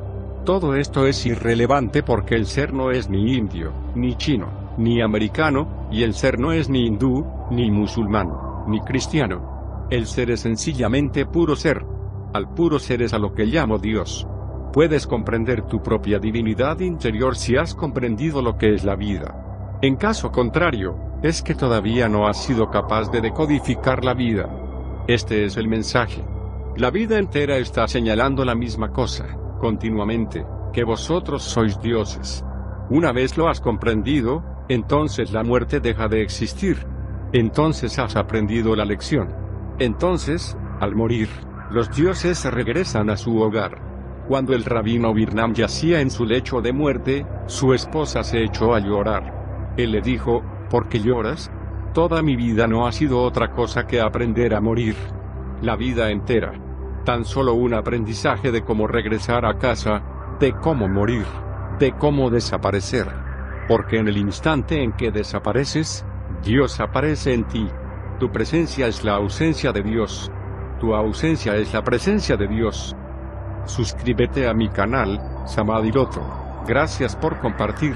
Todo esto es irrelevante porque el ser no es ni indio, ni chino, ni americano, y el ser no es ni hindú, ni musulmán, ni cristiano. El ser es sencillamente puro ser. Al puro ser es a lo que llamo Dios. Puedes comprender tu propia divinidad interior si has comprendido lo que es la vida. En caso contrario, es que todavía no has sido capaz de decodificar la vida. Este es el mensaje. La vida entera está señalando la misma cosa, continuamente, que vosotros sois dioses. Una vez lo has comprendido, entonces la muerte deja de existir. Entonces has aprendido la lección. Entonces, al morir, los dioses regresan a su hogar. Cuando el rabino Birnam yacía en su lecho de muerte, su esposa se echó a llorar. Él le dijo, ¿por qué lloras? Toda mi vida no ha sido otra cosa que aprender a morir. La vida entera. Tan solo un aprendizaje de cómo regresar a casa, de cómo morir, de cómo desaparecer. Porque en el instante en que desapareces, Dios aparece en ti. Tu presencia es la ausencia de Dios. Tu ausencia es la presencia de Dios. Suscríbete a mi canal, Samadiloto. Gracias por compartir.